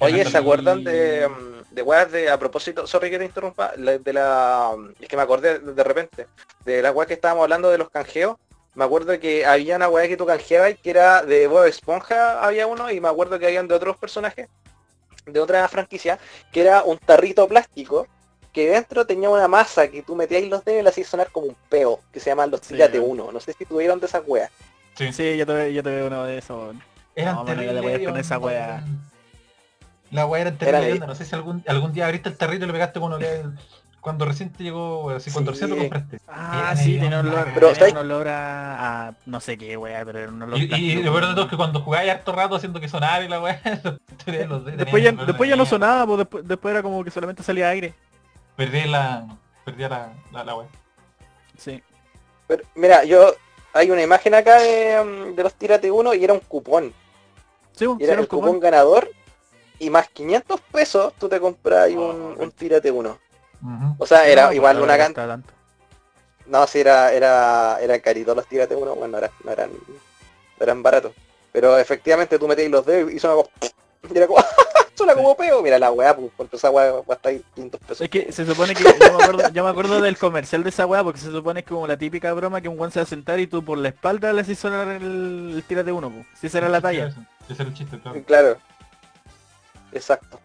Oye, ¿se acuerdan de, mm, de weas de, a propósito, sorry que te interrumpa, la- de la, es que me acordé de, repente, de la weá que estábamos hablando de los canjeos, me acuerdo que había una weá que tú canjeabas que era de Bob Esponja, había uno, y me acuerdo que habían de otros personajes, de otra franquicia, que era un tarrito plástico, que dentro tenía una masa que tú metías los dedos y le hacías sonar como un peo, que se llaman los Sí. Tírate Uno, no sé si tuvieron de esas weas. Sí. Sí, yo tuve, yo tuve uno de esos. Eran No, mano, ya le terribles. voy a poner esa wea. La weá era Era terrible. No sé si algún, algún día abriste el tarrito y le pegaste con olea cuando recién te llegó, así cuando Sí. recién lo compraste. Ah, sí, tenía un olor, Pero, un olor a, a no sé qué, wea, pero era un olor Y, lo peor de todo es que cuando jugáis harto rato haciendo que sonara y la weá, Después ya, olor después ya no sonaba, pues después, después era como que solamente salía aire. Perdí la. Perdí la, la, la weá. Sí. Pero, mira, yo, hay una imagen acá de, mm, de los Tírate Uno y era un cupón. Sí, pues, Y sí, era era el cupón. ganador y más 500 pesos tú te compras ahí un, Oh, un tírate uno. O sea, era No, igual pues, una cantidad. No, sí, era, era, era carito los tírate uno, bueno, no eran, no eran, no eran baratos. Pero efectivamente tú metías los dedos y suena como... y era como... suena como peo. Mira la weá, pues, porque esa weá va a estar ahí 500 pesos. Es que se supone que yo me, acuerdo, yo me acuerdo del comercial de esa weá porque se supone que como la típica broma que un guan se va a sentar y tú por la espalda le haces sonar el, el tírate uno, po. Si esa era la talla. Ese era el chiste, claro. Claro. Exacto.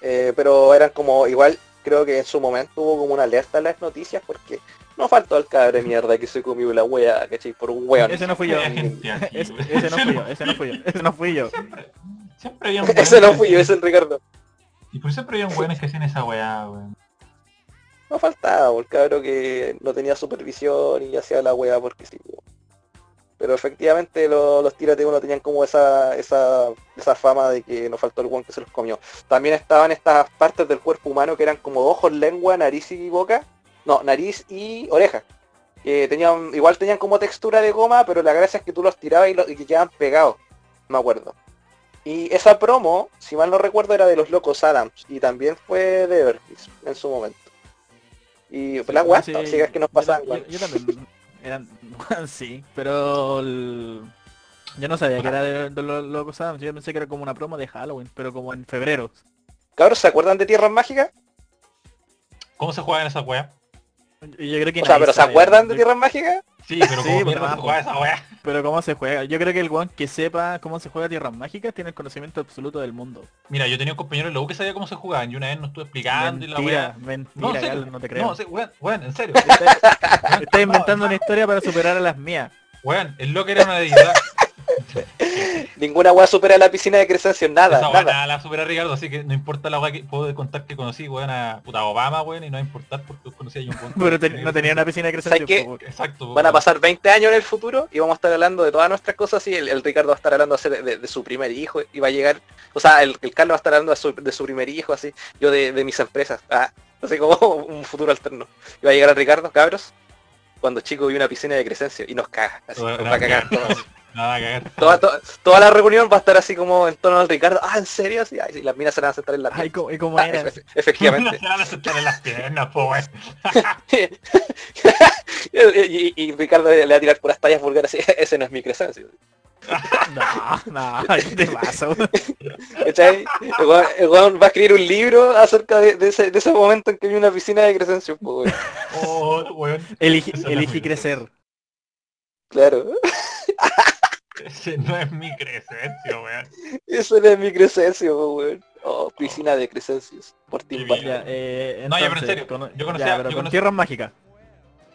Eh, pero eran como, igual, creo que en su momento hubo como una alerta en las noticias porque no faltó el cabre de mierda que se comió la wea, ¿cachai? Por un weón. Ese no fui yo. Es- ese no fui yo, ese no fui yo, ese no fui yo. Siempre, siempre había un Ese no fui yo, ese es el Ricardo. Y por siempre había un weones que hacían esa weá, weón. No faltaba, el cabro que no tenía supervisión y hacía la wea porque sí. weón. Pero efectivamente lo- los tírate uno tenían como esa, esa, esa fama de que no faltó el weón que se los comió. También estaban estas partes del cuerpo humano que eran como ojos, lengua, nariz y boca. No, nariz y oreja. Que tenían, igual tenían como textura de goma, pero la gracia es que tú los tirabas y, lo- y que quedaban pegados. Me acuerdo. Y esa promo, si mal no recuerdo, era de los locos Adams. Y también fue de Evertis en su momento. Y pues, la Sí, weá sí, tóxicas que nos pasaban. ta- weón. Yo, yo también. Eran, sí, pero el- yo no sabía que era de, de los locos Adams, yo pensé que era como una promo de Halloween, pero como en febrero. Cabros, ¿se acuerdan de Tierras Mágicas? ¿Cómo se juega en esa weá? Y yo creo que O sea, pero ¿se acuerdan de yo- Tierras Mágicas? Sí, pero Sí, ¿cómo pues, se juega esa weá? Pero cómo se juega. Yo creo que el one que sepa cómo se juega Tierras Mágicas tiene el conocimiento absoluto del mundo. Mira, yo tenía un compañero en la U que sabía cómo se jugaban y una vez nos estuvo explicando y la weá. mentira, No, te creo. No, sí, weón, weón, en serio. Estás estás inventando una historia para superar a las mías. Weón, el loco era una deidad. Ninguna weá supera la piscina de Crescencio, nada, Esa nada. nada la supera Ricardo, así que no importa la weá que puedo contar que conocí, weón, a puta Obama, weón, y no va a importar porque conocí a un punto. Pero te- no tenía una piscina de ¿Sabes qué? crecimiento. Exacto. Van a pasar 20 años en el futuro y vamos a estar hablando de todas nuestras cosas y el, el Ricardo va a estar hablando de, de- de su primer hijo y va a llegar, o sea, el, el Carlos va a estar hablando de su, de su primer hijo, así, yo de, de mis empresas, ah, así como un futuro alterno. Y va a llegar el Ricardo, cabros, cuando chico vi una piscina de Crescencio y nos caga, así, Bueno, nos va a cagar todos. Nada. Toda, to- toda la reunión va a estar así como en torno al Ricardo, ah, ¿en serio? Ay, sí, las minas se van a sentar en la Ay, ¿cómo, y cómo Ah, efectivamente. Se van a sentar en las piernas, y, y- y Ricardo le va a tirar puras tallas vulgares así, ese no es mi Crescencio. No, no, ¿qué te pasa? El weón, va a escribir un libro acerca de, de ese, de ese momento en que vi una piscina de Crescencio, pues. Oh. Elige, fui. crecer. Claro. Ese no es mi Crescencio, weón. Ese no es mi Crescencio, weón. Oh, piscina de Crescencios. Por. Ya, eh, No, ya, pero en serio, yo conocía- ya, pero yo con conocí- tierras mágicas.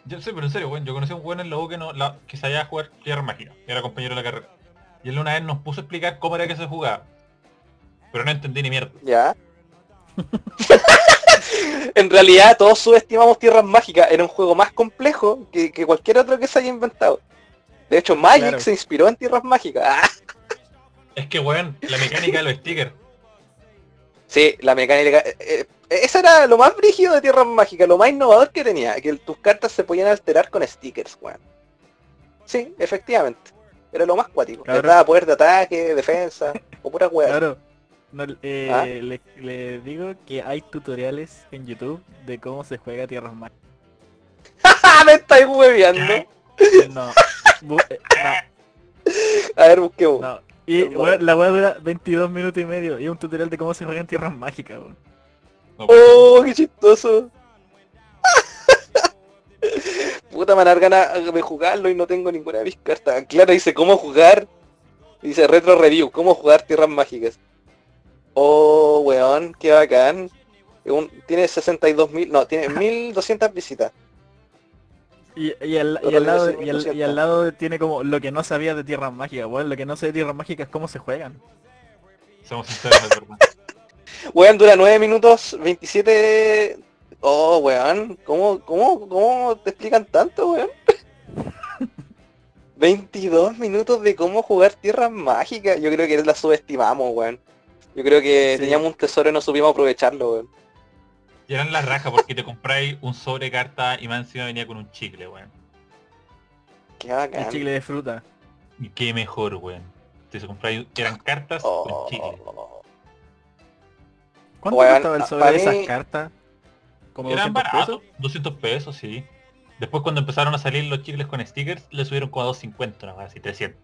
Yo sé, pero en serio, weón, yo conocí a un weón en la U que, no, la- que sabía jugar Tierra Mágica, que era compañero de la carrera. Y él una vez nos puso a explicar cómo era que se jugaba. Pero no entendí ni mierda. Ya. en realidad todos subestimamos Tierras Mágicas. Era un juego más complejo que, que cualquier otro que se haya inventado. De hecho, Magic Claro. se inspiró en Tierras Mágicas. Es que, weón, la mecánica de los stickers. sí, la mecánica... eh, eh, esa era lo más brígido de Tierras Mágicas, lo más innovador que tenía, que tus cartas se podían alterar con stickers, weón. Sí, efectivamente. Era lo más cuático. Claro. Les daba poder de ataque, defensa, o pura weá. Claro. No, eh, ¿Ah? le, le digo que hay tutoriales en YouTube de cómo se juega tierras mágicas. ¡Ah, me estáis hueveando! No. Bu- eh, A ver, busquemos. no, no. Y la weá dura 22 minutos y medio y es un tutorial de cómo se juegan tierras mágicas, weón. No, weón. ¡Oh, qué chistoso! Puta, me ganas de jugarlo y no tengo ninguna de mis cartas. Claro, dice cómo jugar. Dice retro review, cómo jugar tierras mágicas. Oh, weón, qué bacán. Un- tiene 62.000, no, tiene 1200 visitas. Y, y, al, y, Otro al lado, dice y, al, y 1200. al lado tiene como lo que no sabía de tierras mágicas, weón. Lo que no sé de tierras mágicas es cómo se juegan. Seamos sinceros, verdad. Weón, dura 9 minutos 27... Oh, weón, ¿cómo, cómo, cómo te explican tanto, weón? 22 minutos de cómo jugar tierras mágicas. Yo creo que la subestimamos, weón. Yo creo que Sí. teníamos un tesoro y no supimos aprovecharlo, weón. Y eran las rajas porque te compráis un sobre de carta y más encima venía con un chicle, weón. Qué El bacán. chicle de fruta. Y qué mejor, weón. Te compráis, eran cartas Oh, con chicle. ¿Cuánto Weón, costaba el a- sobre de esas mí- cartas? ¿Como Eran 200 baratos, pesos? 200 pesos, sí. Después cuando empezaron a salir los chicles con stickers, le subieron como a 250, una cosa así, 300.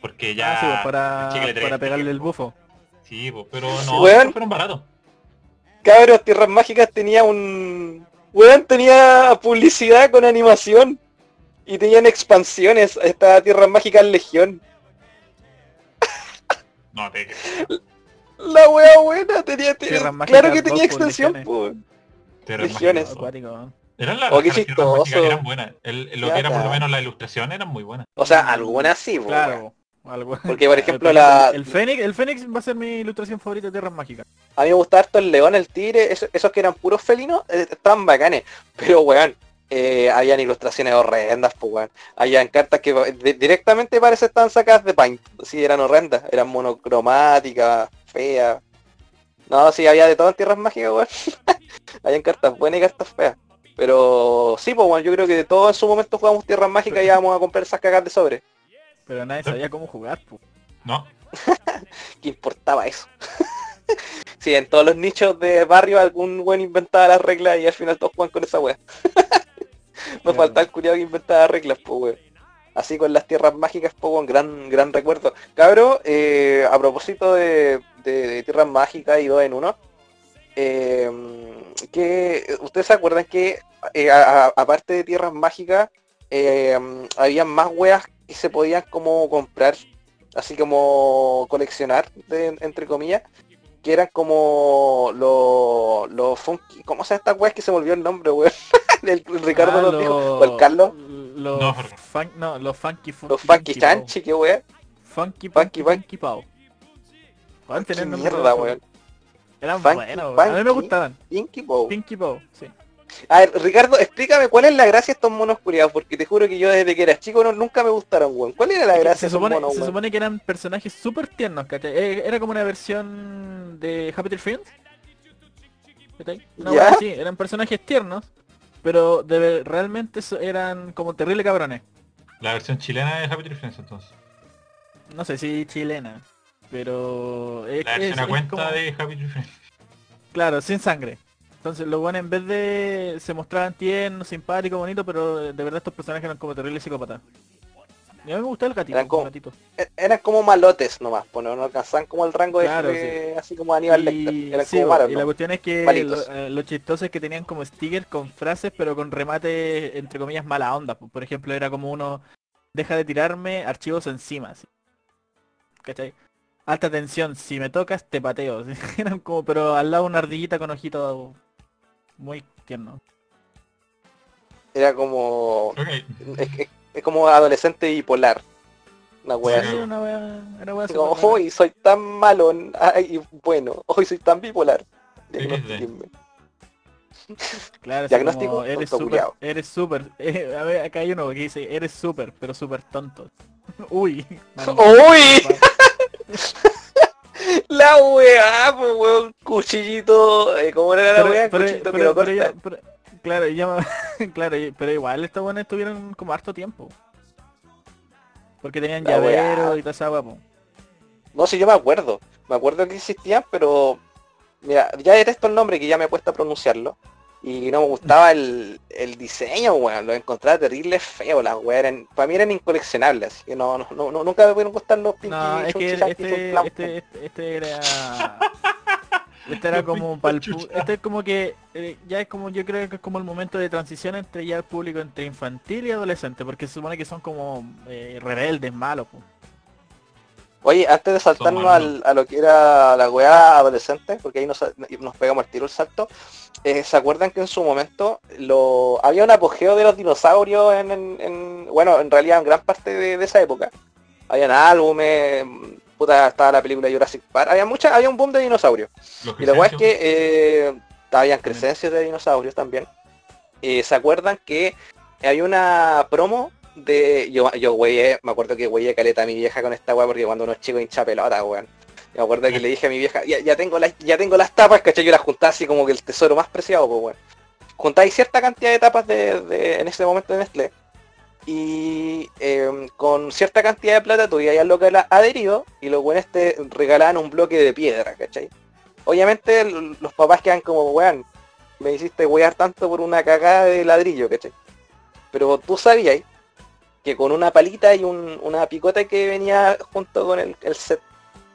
Porque ya... Ah, sí, pues, para, el para pegarle el bufo. Sí, pues, pero no, fueron baratos. Cabros, Tierras Mágicas tenía un... Weón, tenía publicidad con animación. Y tenían expansiones. Esta Tierras Mágicas Legión. No, te... La wea buena tenía... Tierras claro que tenía extensión, legiones. pues. Eran las Oh, qué las tierras mágicas chistoso. eran buenas. El- lo Ya, que era por lo menos la ilustración eran muy buenas. O sea, algunas sí, weón. Claro. Algo. Porque, por ejemplo, El- la- El Fénix, el Fénix va a ser mi ilustración favorita de Tierras Mágicas. A mí me gustaba harto el león, el tigre, esos, esos que eran puros felinos, eh, estaban bacanes. Pero, weón, eh, habían ilustraciones horrendas, pues, weón. Habían cartas que di- directamente parece estaban sacadas de Paint. Sí, eran horrendas, eran monocromáticas, feas. No, sí, había de todo en Tierras Mágicas, weón. habían cartas buenas y cartas feas. Pero sí, pues, weón, yo creo que de todo en su momento jugamos Tierras Mágicas y íbamos a comprar esas cagas de sobre. Pero nadie sabía cómo jugar, pues. No, ¿Qué importaba eso? sí, en todos los nichos de barrio algún buen inventaba las reglas y al final todos juegan con esa wea. Claro. falta el culiado que inventaba reglas, pues weón. Así con las tierras mágicas, pues weón, gran, gran recuerdo. Cabro, eh, a propósito de, de- de tierras mágicas y dos en uno, eh, que ustedes se acuerdan que eh, aparte de tierras mágicas, eh, había más weas que se podían como comprar así como coleccionar, de- entre comillas, que eran como los los funky, ¿cómo se llama esta weá? Que se me olvidó el nombre, weón. El Ricardo Ah, nos dijo, lo- o el Carlos, Los, No, fun- no, los funky funky. los funky Pao. chanchi, qué weá. Funky Funky, funky funky. funky pao. Van tener mierda, weón. Eran Funky, buenos, weón. A mí me funky. gustaban. Pinky Pao, sí. A ver, Ricardo, explícame cuál es la gracia de estos monos culiados, porque te juro que yo desde que era chico no, nunca me gustaron, weón. ¿Cuál era la Es que gracia se de supone, monos, se supone que eran personajes súper tiernos, ¿cachai? Eh, Era como una versión de Happy Tree Friends. ¿Cachai? ¿Ya? wea así, eran personajes tiernos, pero de realmente eran como terribles cabrones. la versión chilena de Happy Tree Friends entonces. No sé si chilena, pero es, La es- versión a cuenta como- de Happy Tree Friends. Claro, sin sangre. Entonces los buenos en vez de se mostraban tiernos, simpáticos, bonitos, pero de verdad estos personajes eran como terribles psicópatas. Y a mí me gustaba el gatito, Eran como- gatito. E- Eran como malotes nomás, pues no, alcanzaban como el rango de, Claro, de- así como Aníbal Lecter. Eran sí, como bo, malos, y ¿no? la cuestión es que Malitos. lo, eh, lo chistoso es que tenían como stickers con frases pero con remate entre comillas mala onda. po. Por ejemplo era como uno deja de tirarme archivos encima. así. ¿Cachai? Alta tensión, si me tocas te pateo. Eran como, pero al lado una ardillita con ojito muy tierno. Era como Ok, es, es- es como adolescente bipolar. Una wea Sí, una wea, era wea Como, hoy soy tan malo, ay, y bueno, hoy soy tan bipolar. Diagnostiquenme. Claro, Diagnóstico, como, eres súper, eres súper. eh, a ver, acá hay uno que dice, eres súper, pero súper tonto. Uy. mano. ¡Uy! La weá, pues weón, cuchillito, eh, ¿cómo era la Pero- weá? pero- Cuchillito que pero- lo pero corta. ya- pero- claro, ya, claro, pero igual estos buenos estuvieron como harto tiempo. Porque tenían La weá. llavero y toda esa guapo. No sé, yo me acuerdo. Me acuerdo que existían, pero... Mira, ya detesto el nombre que ya me he puesto a pronunciarlo. Y no me gustaba el, el diseño, weón. Lo encontraba terrible feo, las weas eran... Para mí eran incoleccionables. Así que no, no, no, no- nunca me pudieron gustar los Pinky No, es que este, este, este, este era... Este era como pa'l pu- Este es como que... eh, ya es como, yo creo que es como el momento de transición entre ya el público entre infantil y adolescente. Porque se supone que son como eh, rebeldes, malos. po. Oye, antes de saltarnos al- a lo que era la weá adolescente, porque ahí nos, nos pegamos al tiro el salto, eh, ¿se acuerdan que en su momento lo había un apogeo de los dinosaurios en, en- en- bueno, en realidad en gran parte de, de esa época? Habían álbumes, puta, estaba la película Jurassic Park, había mucha, había un boom de dinosaurios. Y la weá es que eh, habían crecencias de dinosaurios también. Eh, ¿Se acuerdan que había una promo de. Yo, yo güey, me acuerdo que güey caleta a mi vieja con esta weá porque cuando uno es chico hincha pelota, weón. Me acuerdo que le dije a mi vieja, ya, ya tengo las, ya tengo las tapas, ¿cachai? Yo las juntaba así como que el tesoro más preciado, pues weón. Juntáis cierta cantidad de tapas de, en ese momento de Nestlé. Y eh, con cierta cantidad de plata tú ibas lo que era adherido y los buenos te regalaban un bloque de piedra, ¿cachai? obviamente los papás quedan como, weón, me hiciste wear tanto por una cagada de ladrillo, ¿cachai? Pero tú sabías que con una palita y una picota que venía junto con el, set,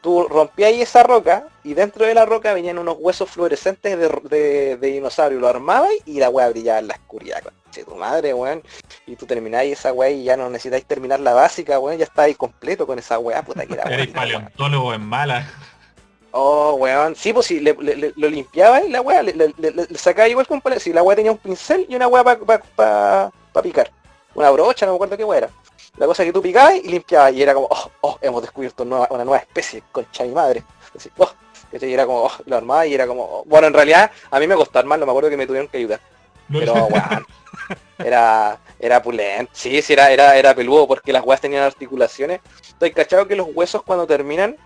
tú rompías esa roca y dentro de la roca venían unos huesos fluorescentes de, dinosaurio, lo armabas y la weá brillaba en la oscuridad, conche tu madre, weón. Y tú termináis esa weá y ya no necesitáis terminar la básica, weón, ya estáis completo con esa weá, puta que era Eres paleontólogo en mala. Oh, weón. Sí, pues si lo limpiaba y la weá, le, sacaba igual con Si la weá tenía un pincel y una weá para picar. Una brocha, no me acuerdo qué era. La cosa que tú picabas y limpiabas y era como, oh, oh, hemos descubierto una nueva especie, concha mi madre. Así, oh, y era como, oh, lo armaba y era como, oh. bueno, en realidad a mí me costó armarlo, me acuerdo que me tuvieron que ayudar. Pero, weón, era, era pulento. Sí, sí, era, era, era peludo porque las weas tenían articulaciones. Estoy cachado que los huesos cuando terminan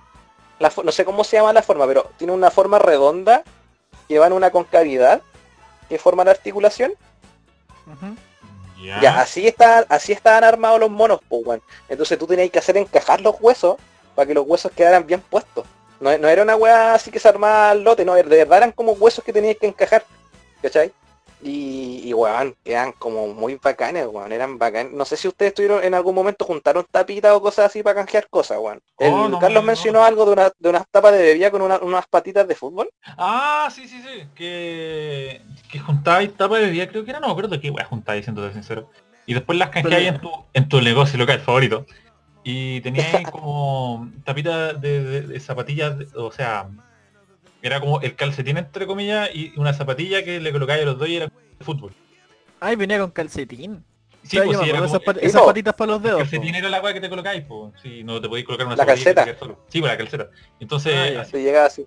no sé cómo se llama la forma, pero tiene una forma redonda que va en una concavidad que forma la articulación. Ya, así está, así estaban armados los monos, pues, Entonces tú tenías que hacer encajar los huesos para que los huesos quedaran bien puestos. No, era una weá así que se armaba al lote, no, de verdad eran como huesos que tenías que encajar. ¿Cachai? Y, y weón, eran como muy bacanes, weón, eran bacanes. No sé si ustedes estuvieron en algún momento juntaron tapitas o cosas así para canjear cosas, weón. Oh, Carlos mencionó algo de, una, de unas tapas de bebida con unas patitas de fútbol. Ah, sí, sí, sí. Que, que juntabais tapas de bebida, creo que era, no me acuerdo de qué weón juntáis, siendo sincero. Y después las canjeáis en tu, en tu negocio local favorito. Y teníais como tapitas de, zapatillas, o sea, era como el calcetín entre comillas y una zapatilla que le colocáis a los dos y era de fútbol. Ay, venía con calcetín. Sí, pues, sí, esas, patitas para los dedos. El calcetín era la weá que te colocáis, pues. Si no te podéis colocar una la calceta. Sí, pues la calceta. Entonces, ah, así, llegaba así.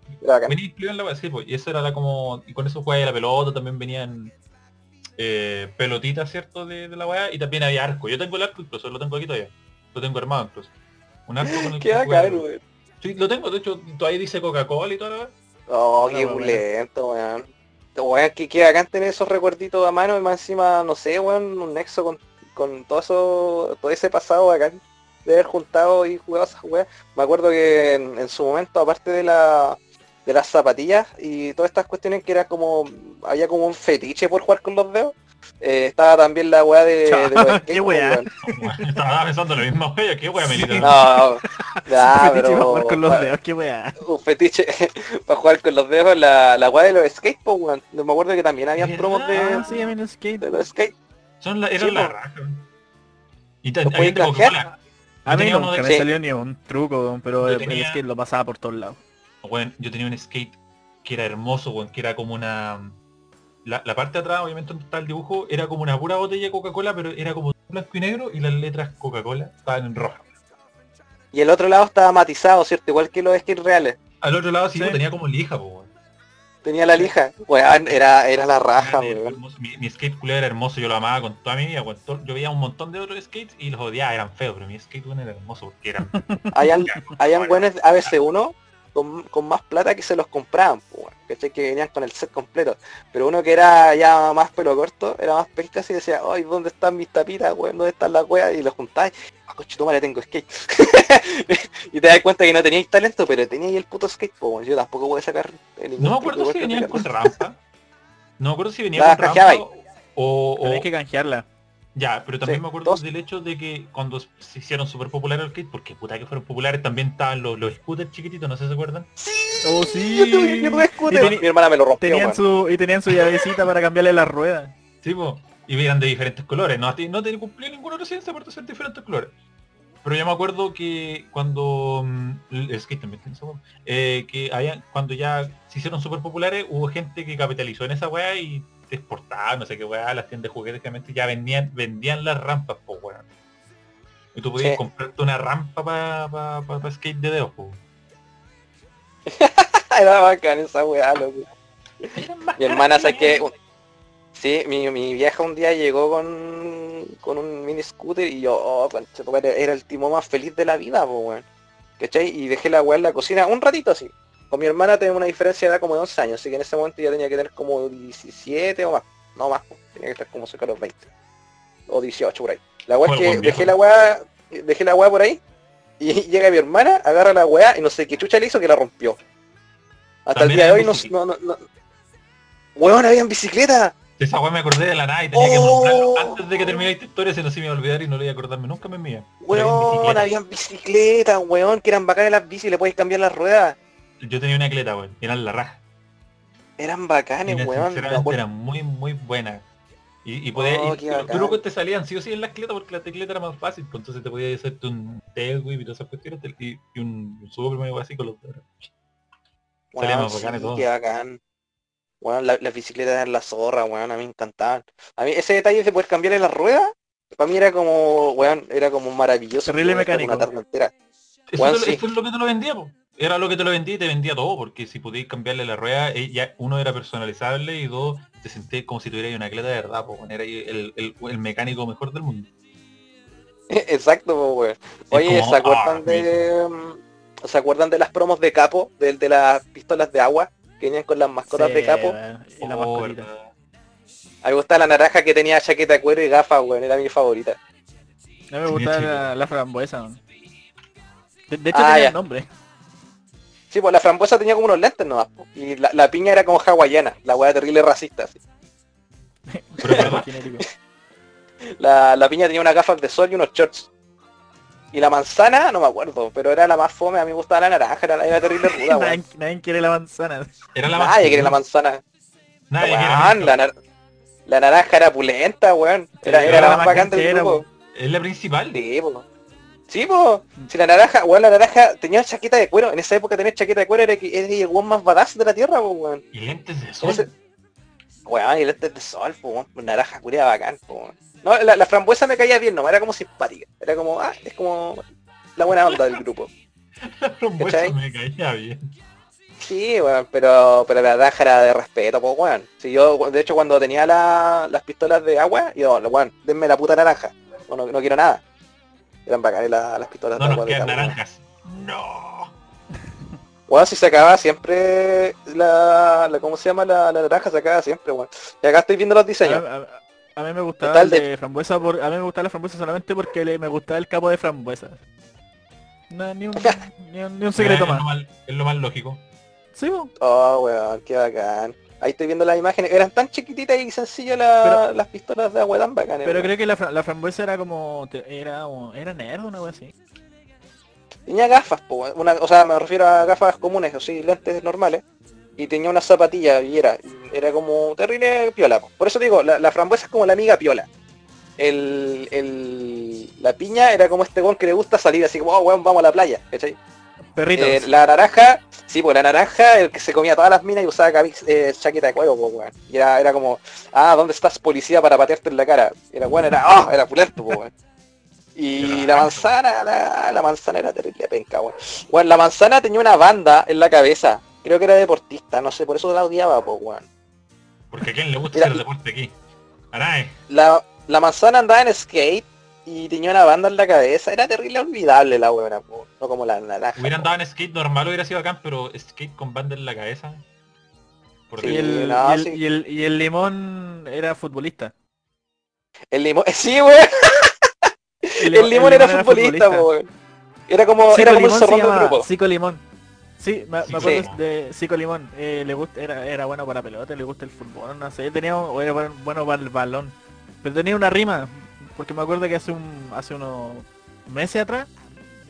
Venía en la weá, sí, pues. Y eso era la como. Y con eso jugáis la pelota, también venían eh, pelotitas, ¿cierto? De, de la weá. Y también había arco. Yo tengo el arco incluso, lo tengo aquí todavía. Lo tengo armado incluso. Un arco con el que bacán, Sí, lo tengo, de hecho, todavía dice Coca-Cola y toda la weá. Oh, qué bulento, weón. Weón, que, que bacán tener esos recuerditos a mano y más encima, no sé, weón, un nexo con, con todo eso, todo ese pasado bacán de haber juntado y jugado esas weas. Me acuerdo que en, su momento, aparte de la de las zapatillas y todas estas cuestiones que era como, había como un fetiche por jugar con los dedos. Eh, estaba también la weá de, de ¿Qué weá? estaba pensando lo mismo, weá, qué weá, Melita. No, ya, pero... Para jugar con los dedos, qué weá. Un fetiche para jugar con los dedos, la, la weá de los skates, weón. Me acuerdo que también había promos de, ah, sí, los skate. de los skates. Son la, eran la raja. Y te, había Coca-Cola. A mí nunca me salió ni un truco, pero el, skate lo pasaba por todos lados. Bueno, yo tenía un skate que era hermoso, weón, que era como una la, parte de atrás, obviamente donde está el dibujo, era como una pura botella de Coca-Cola, pero era como blanco y negro y las letras Coca-Cola estaban en roja. Y el otro lado estaba matizado, ¿cierto? Igual que los skates reales. Al otro lado sí, tenía como lija, po, Tenía la lija. Weón, era, era la raja, mi, skate culé era hermoso, yo lo amaba con toda mi vida. Yo veía un montón de otros skates y los odiaba, eran feos, pero mi skate era hermoso porque eran... hayan, hayan buenos ABC1 con, con, más plata que se los compraban, pues, Que venían con el set completo. Pero uno que era ya más pelo corto, era más pesca y decía, ay, ¿dónde están mis tapitas, weón? ¿Dónde están las weas? Y los juntáis, a ah, coche, toma, le tengo skate. y te das cuenta que no teníais talento, pero teníais el puto skate, pues, yo tampoco voy a sacar No me acuerdo si venían con rampa. No me acuerdo si venían con rampa o, o... Hay que canjearla. Ya, pero también me acuerdo del hecho de que cuando se hicieron súper populares el skate, porque puta que fueron populares, también estaban los, los scooters chiquititos, no sé si se acuerdan. Sí, oh, sí. Yo tuve, yo scooter. Mi hermana me lo rompió. Tenían su, y tenían su llavecita para cambiarle las ruedas. Sí, pues. Y eran de diferentes colores. No, no te cumplí ninguna residencia por ser diferentes colores. Pero yo me acuerdo que cuando mm, el skate también eh, que había, cuando ya se hicieron súper populares, hubo gente que capitalizó en esa weá y exportaban, no sé qué weá, las tiendas de juguetes que ya vendían, vendían las rampas, pues weón. Y tú podías comprarte una rampa para pa, skate de dedos, pues. Era bacán esa weá, loco. Mi hermana sabe que Sí, mi, mi, vieja un día llegó con, con un mini scooter y yo, oh, era el timo más feliz de la vida, pues, weón. ¿Cachai? Y dejé la weá en la cocina un ratito así. Con mi hermana tenemos una diferencia de edad como de 11 años, así que en ese momento ya tenía que tener como 17 o más. No más, tenía que estar como cerca de los 20. O 18 por ahí. La weá es que dejé la weá, dejé la weá por ahí, y llega mi hermana, agarra la weá y no sé qué chucha le hizo que la rompió. Hasta el día de había hoy no, bicicleta. no, Weón, había en bicicleta. Esa weá me acordé de la nada y tenía que Oh. nombrarlo antes de que terminara esta historia, si no se me iba a olvidar y no le iba a acordarme nunca me mía. Weón, habían bicicletas, weón, que eran bacanas las bicis, le podéis cambiar las ruedas. Yo tenía una cleta, weón, eran la raja. Eran bacanes, weón. sinceramente eran muy, muy buenas. Y, y podía, Oh, y- te salían sí o sí en las cletas porque la tecleta era más fácil, pues entonces te podías hacerte un tailwhip y todas esas cuestiones y, y un, super medio así con los dedos. salía Weón, más bacán qué bacán. Weón, la- las bicicletas eran la zorra, weón, a mí me encantaban. A mí ese detalle de poder cambiarle las ruedas, para mí era como, weón, era como maravilloso. Terrible mecánico. Una tarde entera. Eso, Weón, es lo- sí. eso es lo que te lo vendía, po. Era lo que te lo vendía y te vendía todo, porque si podías cambiarle la rueda, eh, ya uno era personalizable y dos, te sentías como si tuvieras una cleta de verdad, po. weón. Era ahí el, el- el mecánico mejor del mundo. Exacto, weón. Oye, como, ¿se acuerdan ah, de mm, ¿se acuerdan de las promos de capo? Del de las pistolas de agua que venían con las mascotas Sí, de capo? Y la Oh, mascotita. A mí me gustaba la naranja que tenía chaqueta de cuero y gafas, weón, era mi favorita. A mí me gustaba la, la frambuesa. weón. De, de hecho Ah, tenía ya. el nombre. Sí, pues la frambuesa tenía como unos lentes nomás, po, y la, la piña era como hawaiana, la weá terrible racista. así. La, la piña tenía unas gafas de sol y unos shorts. Y la manzana, no me acuerdo, pero era la más fome, a mí me gustaba la naranja, era, era terrible ruda, weón. nadie, nadie quiere la manzana. Era la más Nadie quería la manzana. Nadie quería Weón, la, nar- la naranja era pulenta, weón. Era, Sí, era era la la más bacán del grupo. Es la principal. Sí, po. Sí, po. Si la naranja, weón, la naranja tenía chaqueta de cuero. En esa época tener chaqueta de cuero era, que- era el weón más badass de la tierra, po, weón. Y lentes de sol. ese- Weón, y lentes de sol, po, weón. Naranja curia bacán, po, weón. No, la, la frambuesa me caía bien, no, era como simpática. Era como, ah, es como la buena onda del grupo. La frambuesa ¿cachai? me caía bien. Sí, weón, pero, pero la naranja era de respeto, po, weón. Si yo, de hecho, cuando tenía la- las pistolas de agua, yo, weón, denme la puta naranja. Bueno, no quiero nada. Eran bacanes la- las pistolas No de nos agua quedan weón. naranjas. No. Weón, si se acaba siempre la, la ¿cómo se llama? La, la naranja se acaba siempre, weón. Y acá estoy viendo los diseños. a- a mí me gustaba Total el de- de frambuesa por, a mí me gustaba la frambuesa solamente porque le- me gustaba el capo de frambuesa. No, ni, un, ni, un, ni un secreto es, lo más. es lo más lógico. Sí, po. Oh, weón, qué bacán. Ahí estoy viendo las imágenes. Eran tan chiquititas y sencillas la- Pero- las pistolas de agua tan bacanas. pero creo que la, fra- la frambuesa era como te- era era nerd una wea así. Tenía gafas, po, una, o sea, me refiero a gafas comunes, o sí, lentes normales. Y tenía una zapatilla y era, era como terrible piola. po. Por eso digo, la, la frambuesa es como la amiga piola. El, el, la piña era como este weón que le gusta salir así como, oh, weón, vamos a la playa, ¿cachai? Perritos. Eh, la naranja, sí, pues la naranja, el que se comía todas las minas y usaba eh, chaqueta de cuero, pues, weón. Y era, era como, ah, ¿dónde estás policía para patearte en la cara? Y era bueno, era, ah, era pulento, pues, weón. Y la manzana, la, la manzana era terrible penca, weón. Bueno, la manzana tenía una banda en la cabeza. Creo que era deportista, no sé, por eso la odiaba, pues, weón. Porque a quién le gusta hacer y- deporte aquí. Arae. La, la manzana andaba en skate y tenía una banda en la cabeza. Era terrible olvidable la po. no como la naranja. Hubiera po. andado en skate normal hubiera sido bacán, pero skate con banda en la cabeza. Sí, y, el, no, y, el, sí. y, el, y el limón era futbolista. El limón, sí, weón. El, limón era futbolista, po, weón. Era como, Cico era como el Limón se zorrón del llamaba, grupo. Cico Limón. Sí, me, acuerdo de Cico Limón. Eh, le gusta, era, era bueno para pelota, le gusta el fútbol, no sé, tenía o era buen- bueno para el balón. Pero tenía una rima, porque me acuerdo que hace un hace unos meses atrás,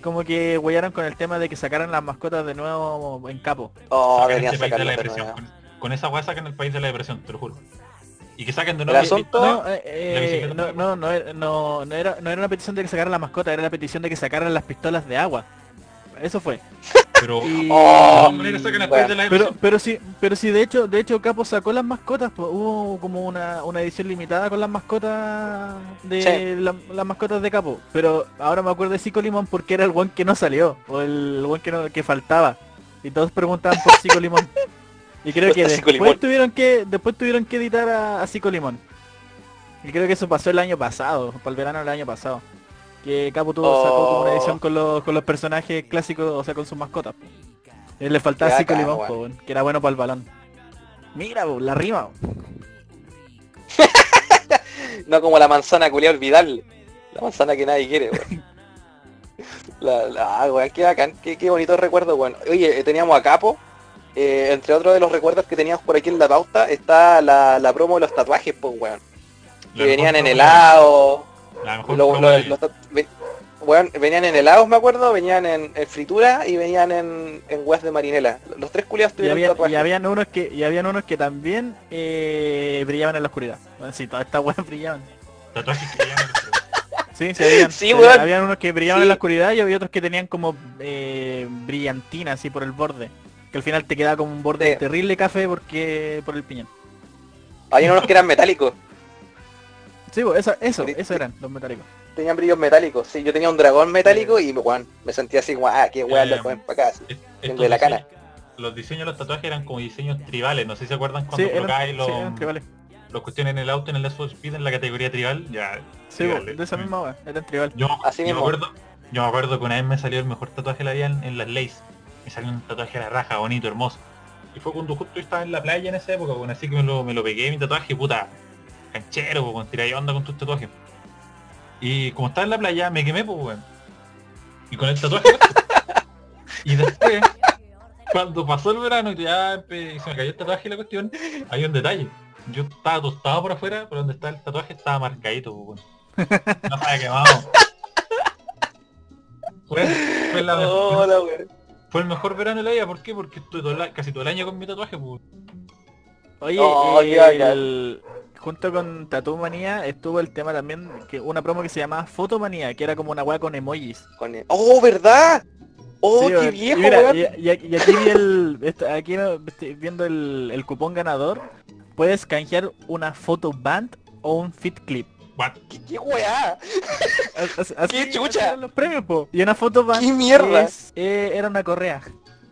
como que huellaron con el tema de que sacaran las mascotas de nuevo en capo. Oh, este país de la depresión. Con, con esa weá sacan el país de la depresión, te lo juro. Y que saquen de El nuevo. asunto- No, eh, La eh, no, no, no, era- no, no era, no era una petición de que sacaran la mascota, era la petición de que sacaran las pistolas de agua. Eso fue. Pero Oh, sacan de la Pero, pero sí, pero sí, de hecho, de hecho Capo sacó las mascotas, pues, hubo como una, una edición limitada con las mascotas de Sí. la- las mascotas de Capo. Pero ahora me acuerdo de Cico Limón porque era el buen que no salió, o el buen que no, que faltaba. Y todos preguntaban por Cico Limón. Y creo que después tuvieron que, después tuvieron que editar a, a Cico Limón. Y creo que eso pasó el año pasado, para el verano del año pasado. Que Capo tuvo, sacó como una Oh. edición con los, con los personajes clásicos, o sea, con sus mascotas. po. Eh, Le faltaba Cico Limón, po, weón, que era bueno para el balón. Mira, po, la rima. No como la manzana culia olvidable. La manzana que nadie quiere, weón. La, la, ah, weón, qué bacán, qué, qué bonito recuerdo, weón. Oye, eh, teníamos a Capo, eh, entre otros de los recuerdos que teníamos por aquí en la pauta, está la, la promo de los tatuajes, pues weón. Que venían en helado. De- La mejor lo- los ve- venían en helados, me acuerdo, venían en, en fritura y venían en, en weas de marinela. Los tres culiados Y, tuvieron había, tatuajes. y habían unos que y habían unos que también eh, brillaban en la oscuridad. Bueno, sí, todas estas weas brillaban. tatuajes que Sí, sí, habían, Sí, sí, weón. habían unos que brillaban Sí. en la oscuridad y había otros que tenían como eh, brillantina así por el borde. Que al final te quedaba como un borde Sí. terrible café porque por el piñón. Habían unos que eran metálicos. Sí, pues, eso, eso, eran los metálicos. Tenían brillos metálicos. Sí, yo tenía un dragón metálico y me sentía así como, ah, qué weón Eh, lo ponen para acá. de la cana. Los diseños de los tatuajes eran como diseños tribales, no sé si se acuerdan Sí, cuando eran, colocáis los, sí, eran tribales. los cuestiones en el auto en el for Speed en la categoría tribal, ya. Sí, tribales. de esa misma wea, eran tribal. Yo, Así yo me acuerdo, yo me acuerdo que una vez me salió el mejor tatuaje de la vida en, en las leyes. Me salió un tatuaje de la raja, bonito, hermoso. Y fue cuando justo yo estaba en la playa en esa época, bueno, así que me lo, me lo pegué mi tatuaje, puta, canchero, con tirar onda con tus tatuajes. Y como estaba en la playa, me quemé, pues, weón. Y con el tatuaje. y después, cuando pasó el verano y ya y se me cayó el tatuaje y la cuestión, hay un detalle. Yo estaba tostado por afuera, pero donde está el tatuaje estaba marcadito, pues, weón. No se había quemado. Fue, fue la mejor- Hola, weón. fue el mejor verano de la vida, ¿por qué? Porque estuve todo casi todo el año con mi tatuaje, pues. Oye, Oh, eh, el- junto con Tattoo Manía estuvo el tema también, que una promo que se llamaba Fotomanía, que era como una weá con emojis. Con el- ¡Oh, verdad! ¡Oh, Sí, qué. Y viejo, mira, y, y- y aquí vi el, esto- aquí estoy viendo el, el cupón ganador, puedes canjear una foto band o un fit clip. What? ¿Qué, qué weá? Así- ¡Qué chucha! los premios, po. Y una foto band ¡Qué mierda! es, eh, era una correa.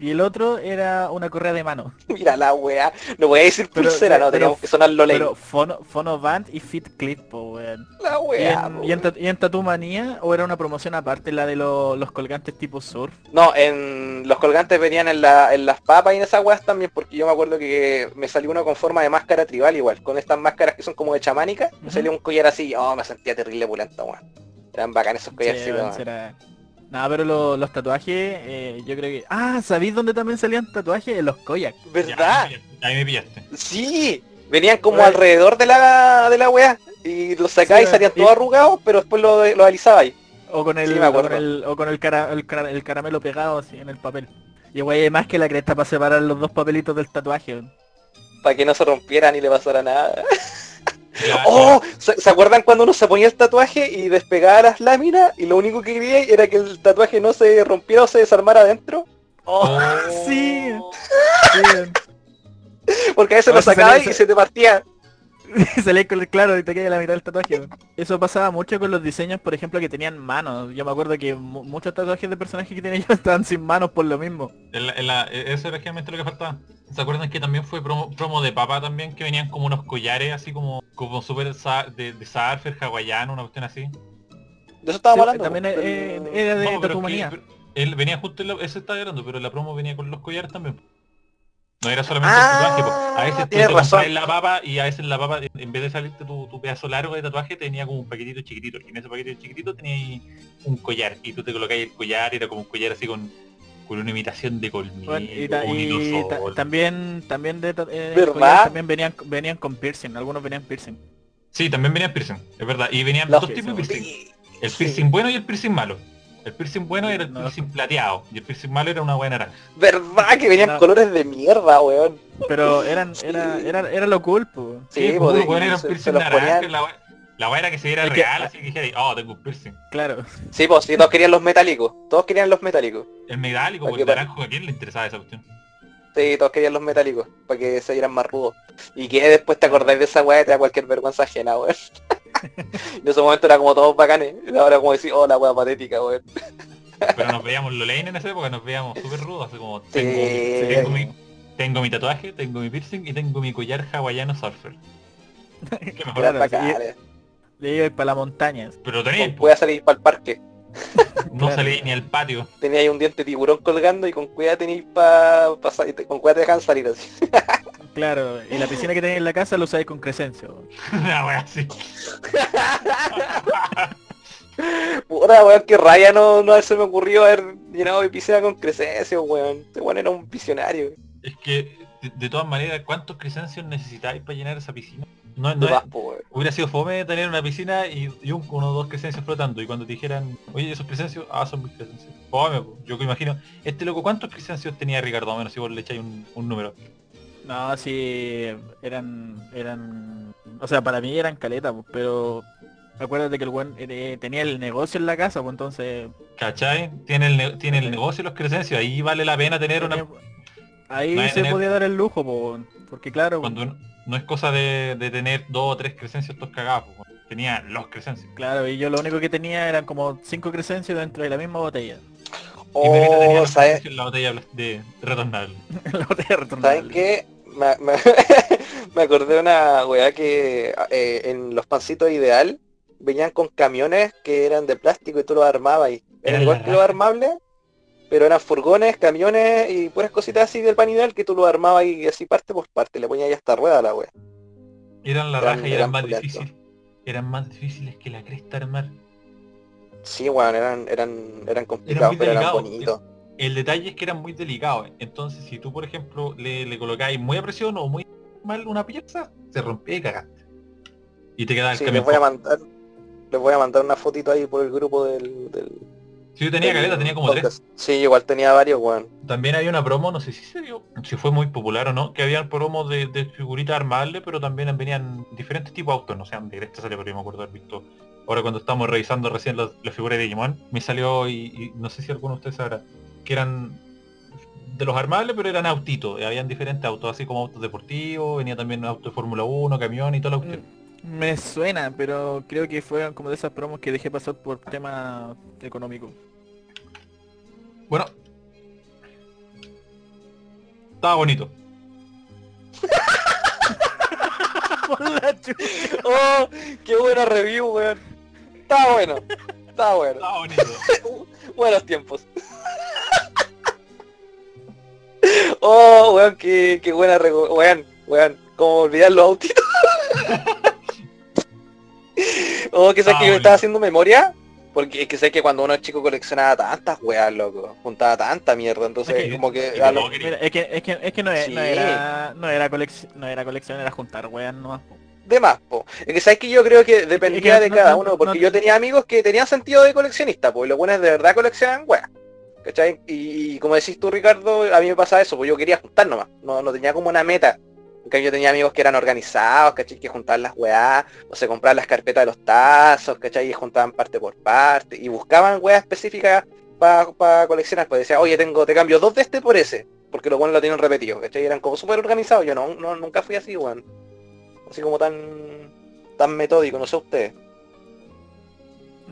Y el otro era una correa de mano. Mira la weá. No voy a decir Pero- pulsera, no, pero- teníamos que sonar lo ley. Pero fono, fono band y fit clip, po, weón. La ¿Y weá. y en, y en Tattoo Manía o era una promoción aparte la de lo- los colgantes tipo surf? No, en los colgantes venían en, la, en las papas y en esas weas también, porque yo me acuerdo que me salió uno con forma de máscara tribal igual, con estas máscaras que son como de chamánica, me Ujú. salió un collar así, oh, me sentía terrible pulento, weón. Eran bacanes esos Sí, No, pero lo- los tatuajes, eh, yo creo que... Ah, ¿sabéis dónde también salían tatuajes? En los koyak. Ya, ¿Verdad? ahí me pillaste, Ahí me pillaste. Sí, venían como alrededor de la, de la wea, y los sacáis y Sí, salían y- todos arrugados, pero después lo, lo alisabais. O con el, Sí, me o acuerdo. con el, o con el, cara- el cara- el caramelo pegado así en el papel. Y güey, más que la cresta para separar los dos papelitos del tatuaje. Para que no se rompieran ni le pasara nada. Ya, ¡Oh! ¿Se, se acuerdan cuando uno se ponía el tatuaje y despegaba las láminas y lo único que quería era que el tatuaje no se rompiera o se desarmara adentro? ¡Oh! Oh. Sí. Sí. Porque a veces lo salía- y se te partía. Salía con el claro y te caía la mitad del tatuaje. Eso pasaba mucho con los diseños, por ejemplo, que tenían manos. Yo me acuerdo que mu- muchos tatuajes de personajes que tenía yo estaban sin manos por lo mismo. En la- en la- e- eso era realmente lo que faltaba. ¿Se acuerdan que también fue promo, promo de papa también? Que venían como unos collares así como como súper sa- de, de surfer hawaiano, una cuestión así. De eso estábamos Sí, hablando. también del- eh, era de No, pero es que- Tatumanía. pero él venía justo en la, eso estaba hablando, pero la promo venía con los collares también. No era solamente Ah, el tatuaje, po. a veces tú tienes te razón. la papa y a veces la papa, en- vez de salirte tu, tu pedazo largo de tatuaje, tenía como un paquetito chiquitito. Y en ese paquetito chiquitito tenía ahí un collar. Y tú te colocabas el collar, era como un collar así con, con una imitación de colmillo, Bueno, y, ta- un y ta- también también de eh, también venían venían con piercing, algunos venían piercing. Sí, también venían piercing, es verdad. Y venían Los dos tipos de piercing. El piercing bueno y el piercing malo. El piercing bueno era el No. piercing plateado y el piercing malo era una buena naranja. ¿Verdad que venían No. colores de mierda, weón? Pero eran era era era lo cool, po. Sí, pues, pues, de- bueno, era un piercing naranja, la, we- la weá era que se viera Es que- real, así que dijera, oh, tengo un piercing. Claro. Sí, pues sí, todos querían los metálicos. Todos querían los metálicos. El metálico, ¿Para porque qué el naranjo, ¿a quién le interesaba esa cuestión? Sí, todos querían los metálicos. Para que se vieran más rudos. Y que después te acordáis de esa weá y te da cualquier vergüenza ajena, weón. en ese momento era como todos bacanes. Ahora como decir, oh, la weá patética, weón. Pero nos veíamos Lolaine en esa época, nos veíamos súper rudos, así como, Sí. tengo, mi, tengo mi tatuaje, tengo mi piercing y tengo mi collar hawaiano surfer. Qué mejor. Claro. Le iba para la montaña. Pero tenéis, Voy a salir para el parque. no claro. salí ni al patio. Tenía ahí un diente de tiburón colgando y con cuidado tenéis para con cuidado te dejan salir así. Claro, y la piscina que tenéis en la casa lo usáis con Crescencio. Una wea así. Puta weón, que raya no, no se me ocurrió haber llenado mi piscina con Crescencio, weón. Este weón era un visionario. Es que, de, de todas maneras, ¿cuántos cresencios necesitáis para llenar esa piscina? No, no es- hubiera sido fome tener una piscina y, y un, uno o dos cresencios flotando. Y cuando te dijeran, oye, esos cresencios, ah, son mis cresencios. Fome, po. yo que imagino, este loco, ¿cuántos cresencios tenía Ricardo? O menos si vos le echáis un, un número. No, sí, eran, eran, o sea, para mí eran caletas, pues, pero acuérdate que el buen eh, tenía el negocio en la casa, pues entonces ¿Cachai? Tiene el, ne- tiene el negocio y los cresencios. Ahí vale la pena tener una... tenía- ahí no se tener- podía dar el lujo, pues, porque claro, Cuando no es cosa de, de tener dos o tres cresencios estos cagados. po. Tenía los cresencios. claro, y yo lo único que tenía eran como cinco cresencios dentro de la misma botella. Tenía Oh, los ¿sabes? la botella de retornable. la botella ¿Saben retornable. qué? Me, me- me acordé de una weá que eh, en los pancitos ideal venían con camiones que eran de plástico y tú los armabas y Era igual que los armables, pero eran furgones, camiones y puras cositas así del pan ideal que tú los armabas y así parte por parte, le ponías ya hasta rueda a la weá. Eran la Eran- raja y eran eran más difíciles. Eran más difíciles que la cresta armar. Sí, weón, eran, eran, eran complicados, muy pero eran delicado. bonitos. El detalle es que eran muy delicados. Entonces, si tú, por ejemplo, le, le colocáis muy a presión o muy mal una pieza, se rompía y cagaste. Y te quedaba el Sí, les voy a mandar, les voy a mandar una fotito ahí por el grupo del, del Si yo tenía caleta, tenía como tres. Sí, igual tenía varios, weón. También había una promo, no sé si se dio, si fue muy popular o no, que habían promos de, de figuritas armables, pero también venían diferentes tipos de autos, no sé, de directo salió, pero yo me acuerdo haber visto. Ahora cuando estábamos revisando recién las, las figuras de Digimon, me salió, y, y no sé si alguno de ustedes sabrá, que eran de los armables, pero eran autitos, habían diferentes autos, así como autos deportivos, venía también autos de Fórmula 1, camión y toda la cuestión. Mm, Me suena, pero creo que fueron como de esas promos que dejé pasar por tema económico. Bueno. Estaba bonito. Por la chucha. Oh, qué buena review, weón. Está bueno. Está bueno. Estaba bonito. Buenos tiempos. Oh, weón, qué, qué buena rego... Weón, weón, como olvidar los autitos. Oh, que sabes Ah, que yo bonito. estaba haciendo memoria. Porque es que sé que cuando uno es chico coleccionaba tantas weas, loco. Juntaba tanta mierda. Entonces Es que- como que... de lo- es que, es que, es que no, es- era, no era colección, no era colección, era juntar weas nomás. po. de más, po. Es que sabes que yo creo que dependía Es que de no- cada no- uno, no- porque no- yo tenía amigos que tenían sentido de coleccionista, pues los buenos de verdad coleccionan weas. ¿Cachai? Y, y como decís tú, Ricardo, a mí me pasaba eso, pues yo quería juntar nomás, no, no tenía como una meta. En yo tenía amigos que eran organizados, ¿cachai? Que juntaban las weas, o se compraban las carpetas de los tazos, ¿cachai? Y juntaban parte por parte, y buscaban weas específicas para coleccionar, pues decía, oye, tengo, te cambio dos de este por ese, porque los buenos lo tienen repetido, ¿cachai? Eran como súper organizados, yo no, nunca fui así, weón. Así como tan tan metódico, no sé ustedes.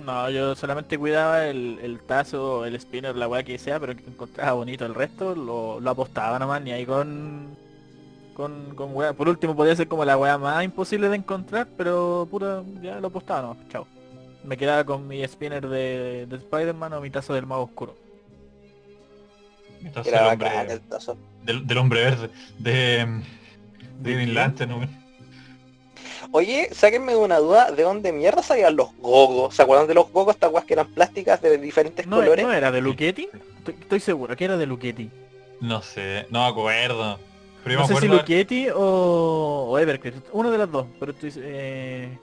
No, yo solamente cuidaba el, tazo, el spinner, la wea que sea, pero encontraba bonito el resto, lo apostaba nomás, ni ahí con con, con wea. Por último podía ser como la wea más imposible de encontrar, pero pura, ya lo apostaba nomás, chao. Me quedaba con mi spinner de, de Spider-Man o mi tazo del mago oscuro. Entonces, Era el hombre- bacán el tazo. del, del hombre verde, de, de Green? Lantern, ¿no? Oye, sáquenme de una duda, ¿de dónde mierda salían los gogos? ¿Se acuerdan de los gogos? Estas weas que eran plásticas de diferentes ¿No, colores. ¿No era de Luchetti? Estoy, estoy seguro que era de Luchetti. No sé, no me acuerdo. Pero No sé si Luchetti o, o Everclear, uno de las dos, pero estoy... Eh,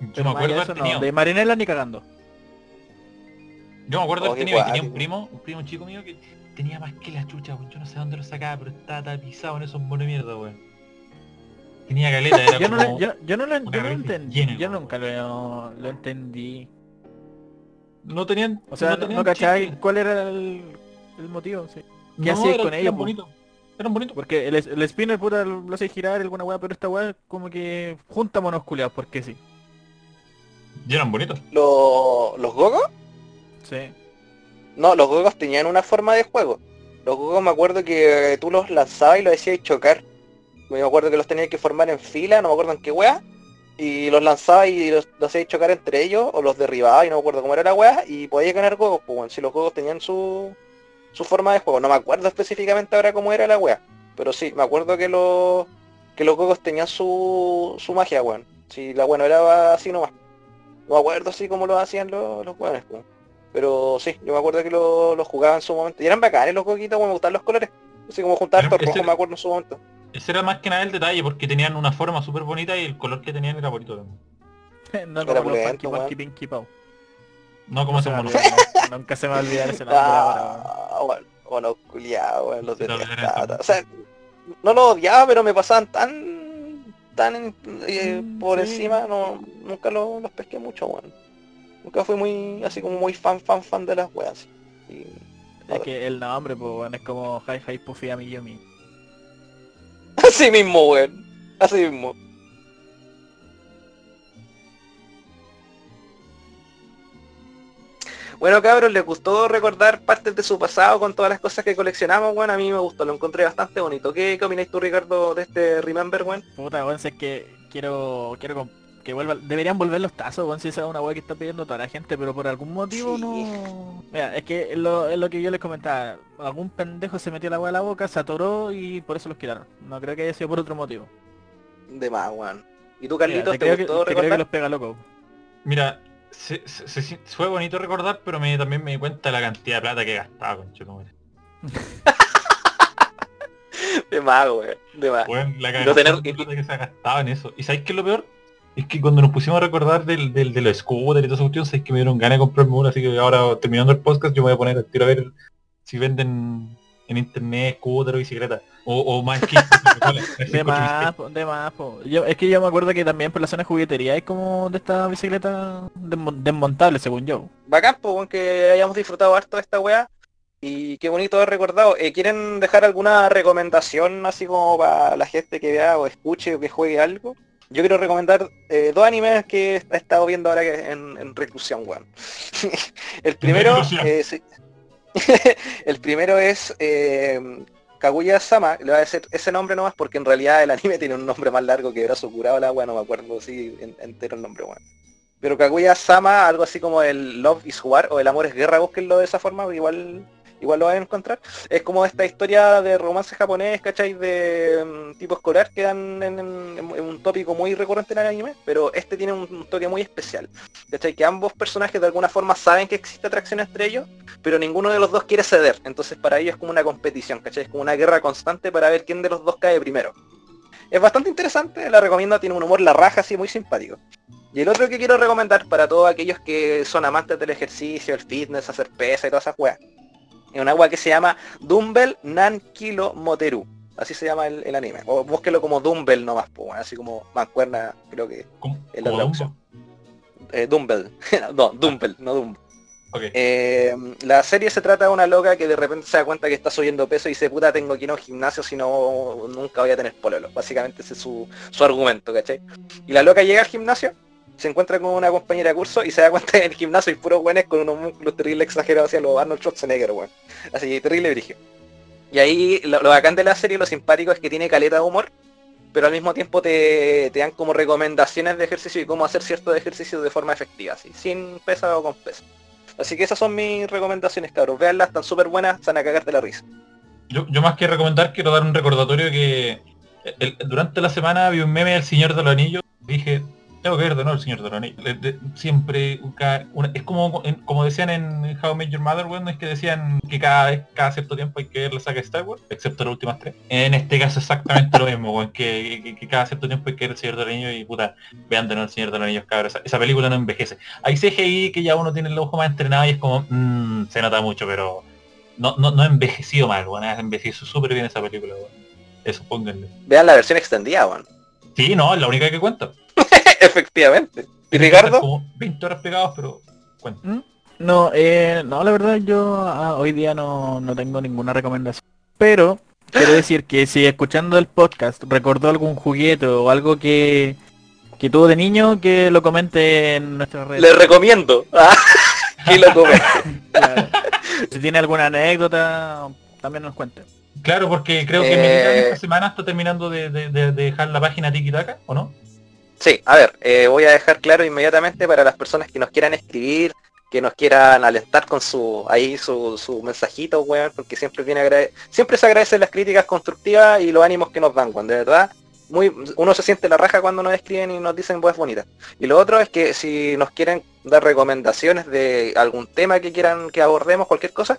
yo pero me acuerdo de eso, no, Marinela ni cagando. yo me acuerdo Oh, haber qué tenido, y tenía guático. un primo, un primo chico mío que tenía más que la chucha, weón. Yo no sé dónde lo sacaba, pero estaba tapizado en esos monos de mierda, weón. Tenía caleta, era Yo no, como... lo- yo, yo no lo, yo no entendí, llena, yo nunca lo, lo entendí. No tenían... O sea, no, no cachai cuál era el, el motivo, sí. ¿Qué No, hacías con ellos, bonitos. Eran bonitos. Porque el, el spinner puta lo hace girar alguna weá, pero esta weá como que junta monos culiados, porque sí. Y eran bonitos. Los, ¿Los gogos? Sí. No, los gogos tenían una forma de juego. Los gogos me acuerdo que tú los lanzabas y los decías chocar. Me acuerdo que los tenías que formar en fila, no me acuerdo en qué wea. Y los lanzabas y los, los hacías chocar entre ellos, o los derribabas y no me acuerdo cómo era la wea, y podías ganar gogos, pues bueno, si los gogos tenían su, su forma de juego. No me acuerdo específicamente ahora cómo era la wea. Pero sí, me acuerdo que los que los gogos tenían su, su magia, weón. Si la buena era así nomás. No me acuerdo así como lo hacían los, los weones, weón. Pero sí, yo me acuerdo que lo- los jugaban en su momento. Y eran bacanes los coquitos, me gustaban los colores. Así como juntar rojo, me acuerdo en su momento. Ese era más que nada el detalle, porque tenían una forma súper bonita y el color que tenían era bonito también. no Era como los weón. Pinky Pau. No como No se olvida, no, Nunca se me va a olvidar ese nombre ahora. Ah, bueno, bueno, culiado, los detestan. O sea, no lo odiaba, pero me pasaban tan tan eh, Mm, por sí. encima, no, nunca lo- los pesqué mucho, weón. Nunca fui muy, así como muy fan, fan, fan de las weas. Y- Es que el nombre, pues, weón, es como Hi Hi Puffy Ami Yumi. Así mismo, weón. Así mismo. Bueno cabros, ¿les gustó recordar partes de su pasado con todas las cosas que coleccionamos? Bueno, a mí me gustó, lo encontré bastante bonito. ¿Qué, qué opináis tú, Ricardo, de este Remember, weón? Puta, weón, si es que quiero quiero que vuelva, deberían volver los tazos, weón, si esa es una weá que está pidiendo toda la gente, pero por algún motivo Sí. no... Mira, es que es lo, es lo que yo les comentaba, algún pendejo se metió la weá a la boca, se atoró y por eso los quitaron. No creo que haya sido por otro motivo. De más, weón. ¿Y tú, Mira, Carlitos, te te, creo que, gustó te creo que recordar? los pega loco. Mira, se- se- se- fue bonito recordar, pero me, también me di cuenta de la cantidad de plata que gastaba, conchetumare. De más, weón. De más. Weón, la no cantidad tener- de plata que se ha gastado en eso. ¿Y sabéis qué es lo peor? Es que cuando nos pusimos a recordar del, del, de los scooters y toda esa cuestión, sabéis que me dieron ganas de comprarme uno, así que ahora terminando el podcast yo me voy a poner al tiro a ver si venden en internet scooter o bicicleta. O, o más que De más, po, de más, po. Yo, es que yo me acuerdo que también por la zona de juguetería hay como de esta bicicleta desmo- desmontable, según yo. Bacán, pues, que hayamos disfrutado harto de esta weá. Y qué bonito haber recordado. Eh, ¿Quieren dejar alguna recomendación así como para la gente que vea o escuche o que juegue algo? Yo quiero recomendar eh, dos animes que he estado viendo ahora que en, en reclusión, weón. El primero, eh. el primero es eh, Kaguya-sama, le voy a decir ese nombre nomás porque en realidad el anime tiene un nombre más largo que Brazo Curado, la weá, no me acuerdo si en- entero el nombre, weón. Pero Kaguya-sama, algo así como el Love is War o el amor es guerra, búsquenlo de esa forma, igual igual lo van a encontrar. Es como esta historia de romance japonés, ¿cachai? De mm, tipo escolar que dan en, en- un tópico muy recurrente en el anime, pero este tiene un, un toque muy especial. ¿Cachai? Que ambos personajes de alguna forma saben que existe atracción entre ellos, pero ninguno de los dos quiere ceder. Entonces para ellos es como una competición, ¿cachai? Es como una guerra constante para ver quién de los dos cae primero. Es bastante interesante, la recomiendo, tiene un humor la raja así muy simpático. Y el otro que quiero recomendar para todos aquellos que son amantes del ejercicio, el fitness, hacer pesa y todas esas weas. Es una wea que se llama Dumbbell Nan Kilo Moteru. Así se llama el, el anime. O búsquelo como Dumbbell nomás, pues, así como mancuerna, creo que ¿Cómo? en la ¿Como traducción. Eh, Dumbbell. no, Dumbbell, no Dumbo. Ok. Eh, la serie se trata de una loca que de repente se da cuenta que está subiendo peso y dice, puta, tengo que ir a un gimnasio, si no, nunca voy a tener pololo. Básicamente ese es su, su argumento, ¿cachai? Y la loca llega al gimnasio, se encuentra con una compañera de curso y se da cuenta que en el gimnasio hay puros buenos con unos músculos terribles exagerados hacia los Arnold Schwarzenegger, weón. Así, terrible brillo. Y ahí lo, lo bacán de la serie, lo simpático es que tiene caleta de humor, pero al mismo tiempo te, te dan como recomendaciones de ejercicio y cómo hacer ciertos ejercicios de forma efectiva, así, sin pesa o con peso. Así que esas son mis recomendaciones, cabros. Veanlas, están súper buenas, van a cagarte la risa. Yo, yo más que recomendar quiero dar un recordatorio que el- durante la semana vi un meme del Señor de los Anillos. Dije, tengo que ver de nuevo el Señor de los Anillos. Siempre, una- es como como decían en How I Met Your Mother, bueno, es que decían que cada vez, cada cierto tiempo hay que ver la saga de Star Wars, excepto las últimas tres. En este caso exactamente lo mismo, weón, que, que- que cada cierto tiempo hay que ver el Señor de los Anillos y puta, vean de nuevo el Señor de los Anillos, cabrón. Esa, esa película no envejece. Hay CGI que ya uno tiene el ojo más entrenado y es como, mm, se nota mucho, pero no, no, no ha envejecido mal, weón. Ha envejecido súper bien esa película, weón. Eso, pónganle. Vean la versión extendida, weón. Sí, no, es la única que cuenta. Efectivamente. ¿Y Ricardo? Como 20 horas pegados, pero. ¿Mm? No, eh, no, la verdad yo ah, hoy día no, no tengo ninguna recomendación. Pero quiero decir que si escuchando el podcast recordó algún juguete o algo que, que tuvo de niño, que lo comente en nuestras redes. Les recomiendo. Ah, que lo comen. Claro. Si tiene alguna anécdota, también nos cuente. Claro, porque creo que Eh. Melina esta semana está terminando de, de- de- de dejar la página Tiki Taka, ¿o no? Sí, a ver, eh, voy a dejar claro inmediatamente para las personas que nos quieran escribir, que nos quieran alentar con su ahí su, su mensajito, weón, porque siempre viene siempre se agradecen las críticas constructivas y los ánimos que nos dan, weón, de verdad. Muy, uno se siente la raja cuando nos escriben y nos dicen cosas bonitas. Y lo otro es que si nos quieren dar recomendaciones de algún tema que quieran que abordemos, cualquier cosa,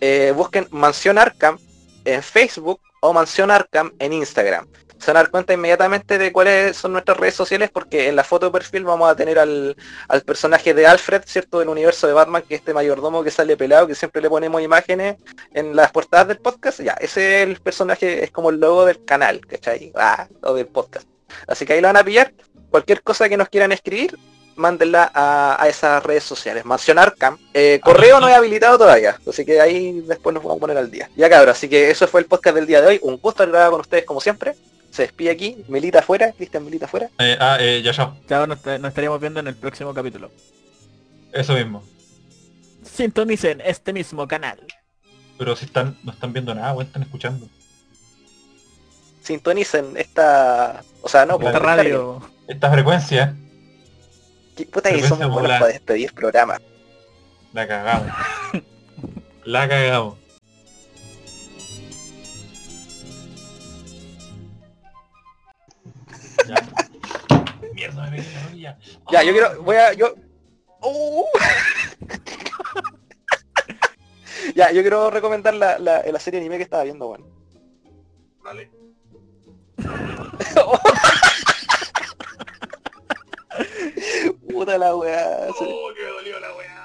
eh, busquen Mansión Arkham en Facebook o Mansión Arkham en Instagram. Se van a dar cuenta inmediatamente de cuáles son nuestras redes sociales porque en la foto de perfil vamos a tener al, personaje de Alfred, ¿cierto? Del universo de Batman, que es este mayordomo que sale pelado, que siempre le ponemos imágenes en las portadas del podcast. Ya, ese es el personaje, es como el logo del canal, ¿cachai? Ah, o del podcast. Así que ahí lo van a pillar. Cualquier cosa que nos quieran escribir, mándenla a, esas redes sociales. Mansionar Cam. Eh, correo no he habilitado todavía, así que ahí después nos vamos a poner al día. Ya cabrón, así que eso fue el podcast del día de hoy. Un gusto estar con ustedes como siempre. Se despide aquí, Melita afuera, Cristian Melita afuera. Eh, ah, eh, ya ya. Chao, nos, estaríamos viendo en el próximo capítulo. Eso mismo. Sintonicen este mismo canal. Pero si están, no están viendo nada, o están escuchando. Sintonicen esta, o sea, no, esta radio, esta frecuencia. ¿Qué puta que somos buenos para despedir programa? La cagamos. la cagamos. Ya. Mierda, me pegué ya. Ya, yo quiero, voy a, yo... Uh. ya, yo quiero recomendar la, la, la, serie anime que estaba viendo, bueno. Dale. Puta la weá. Oh, que dolió la weá.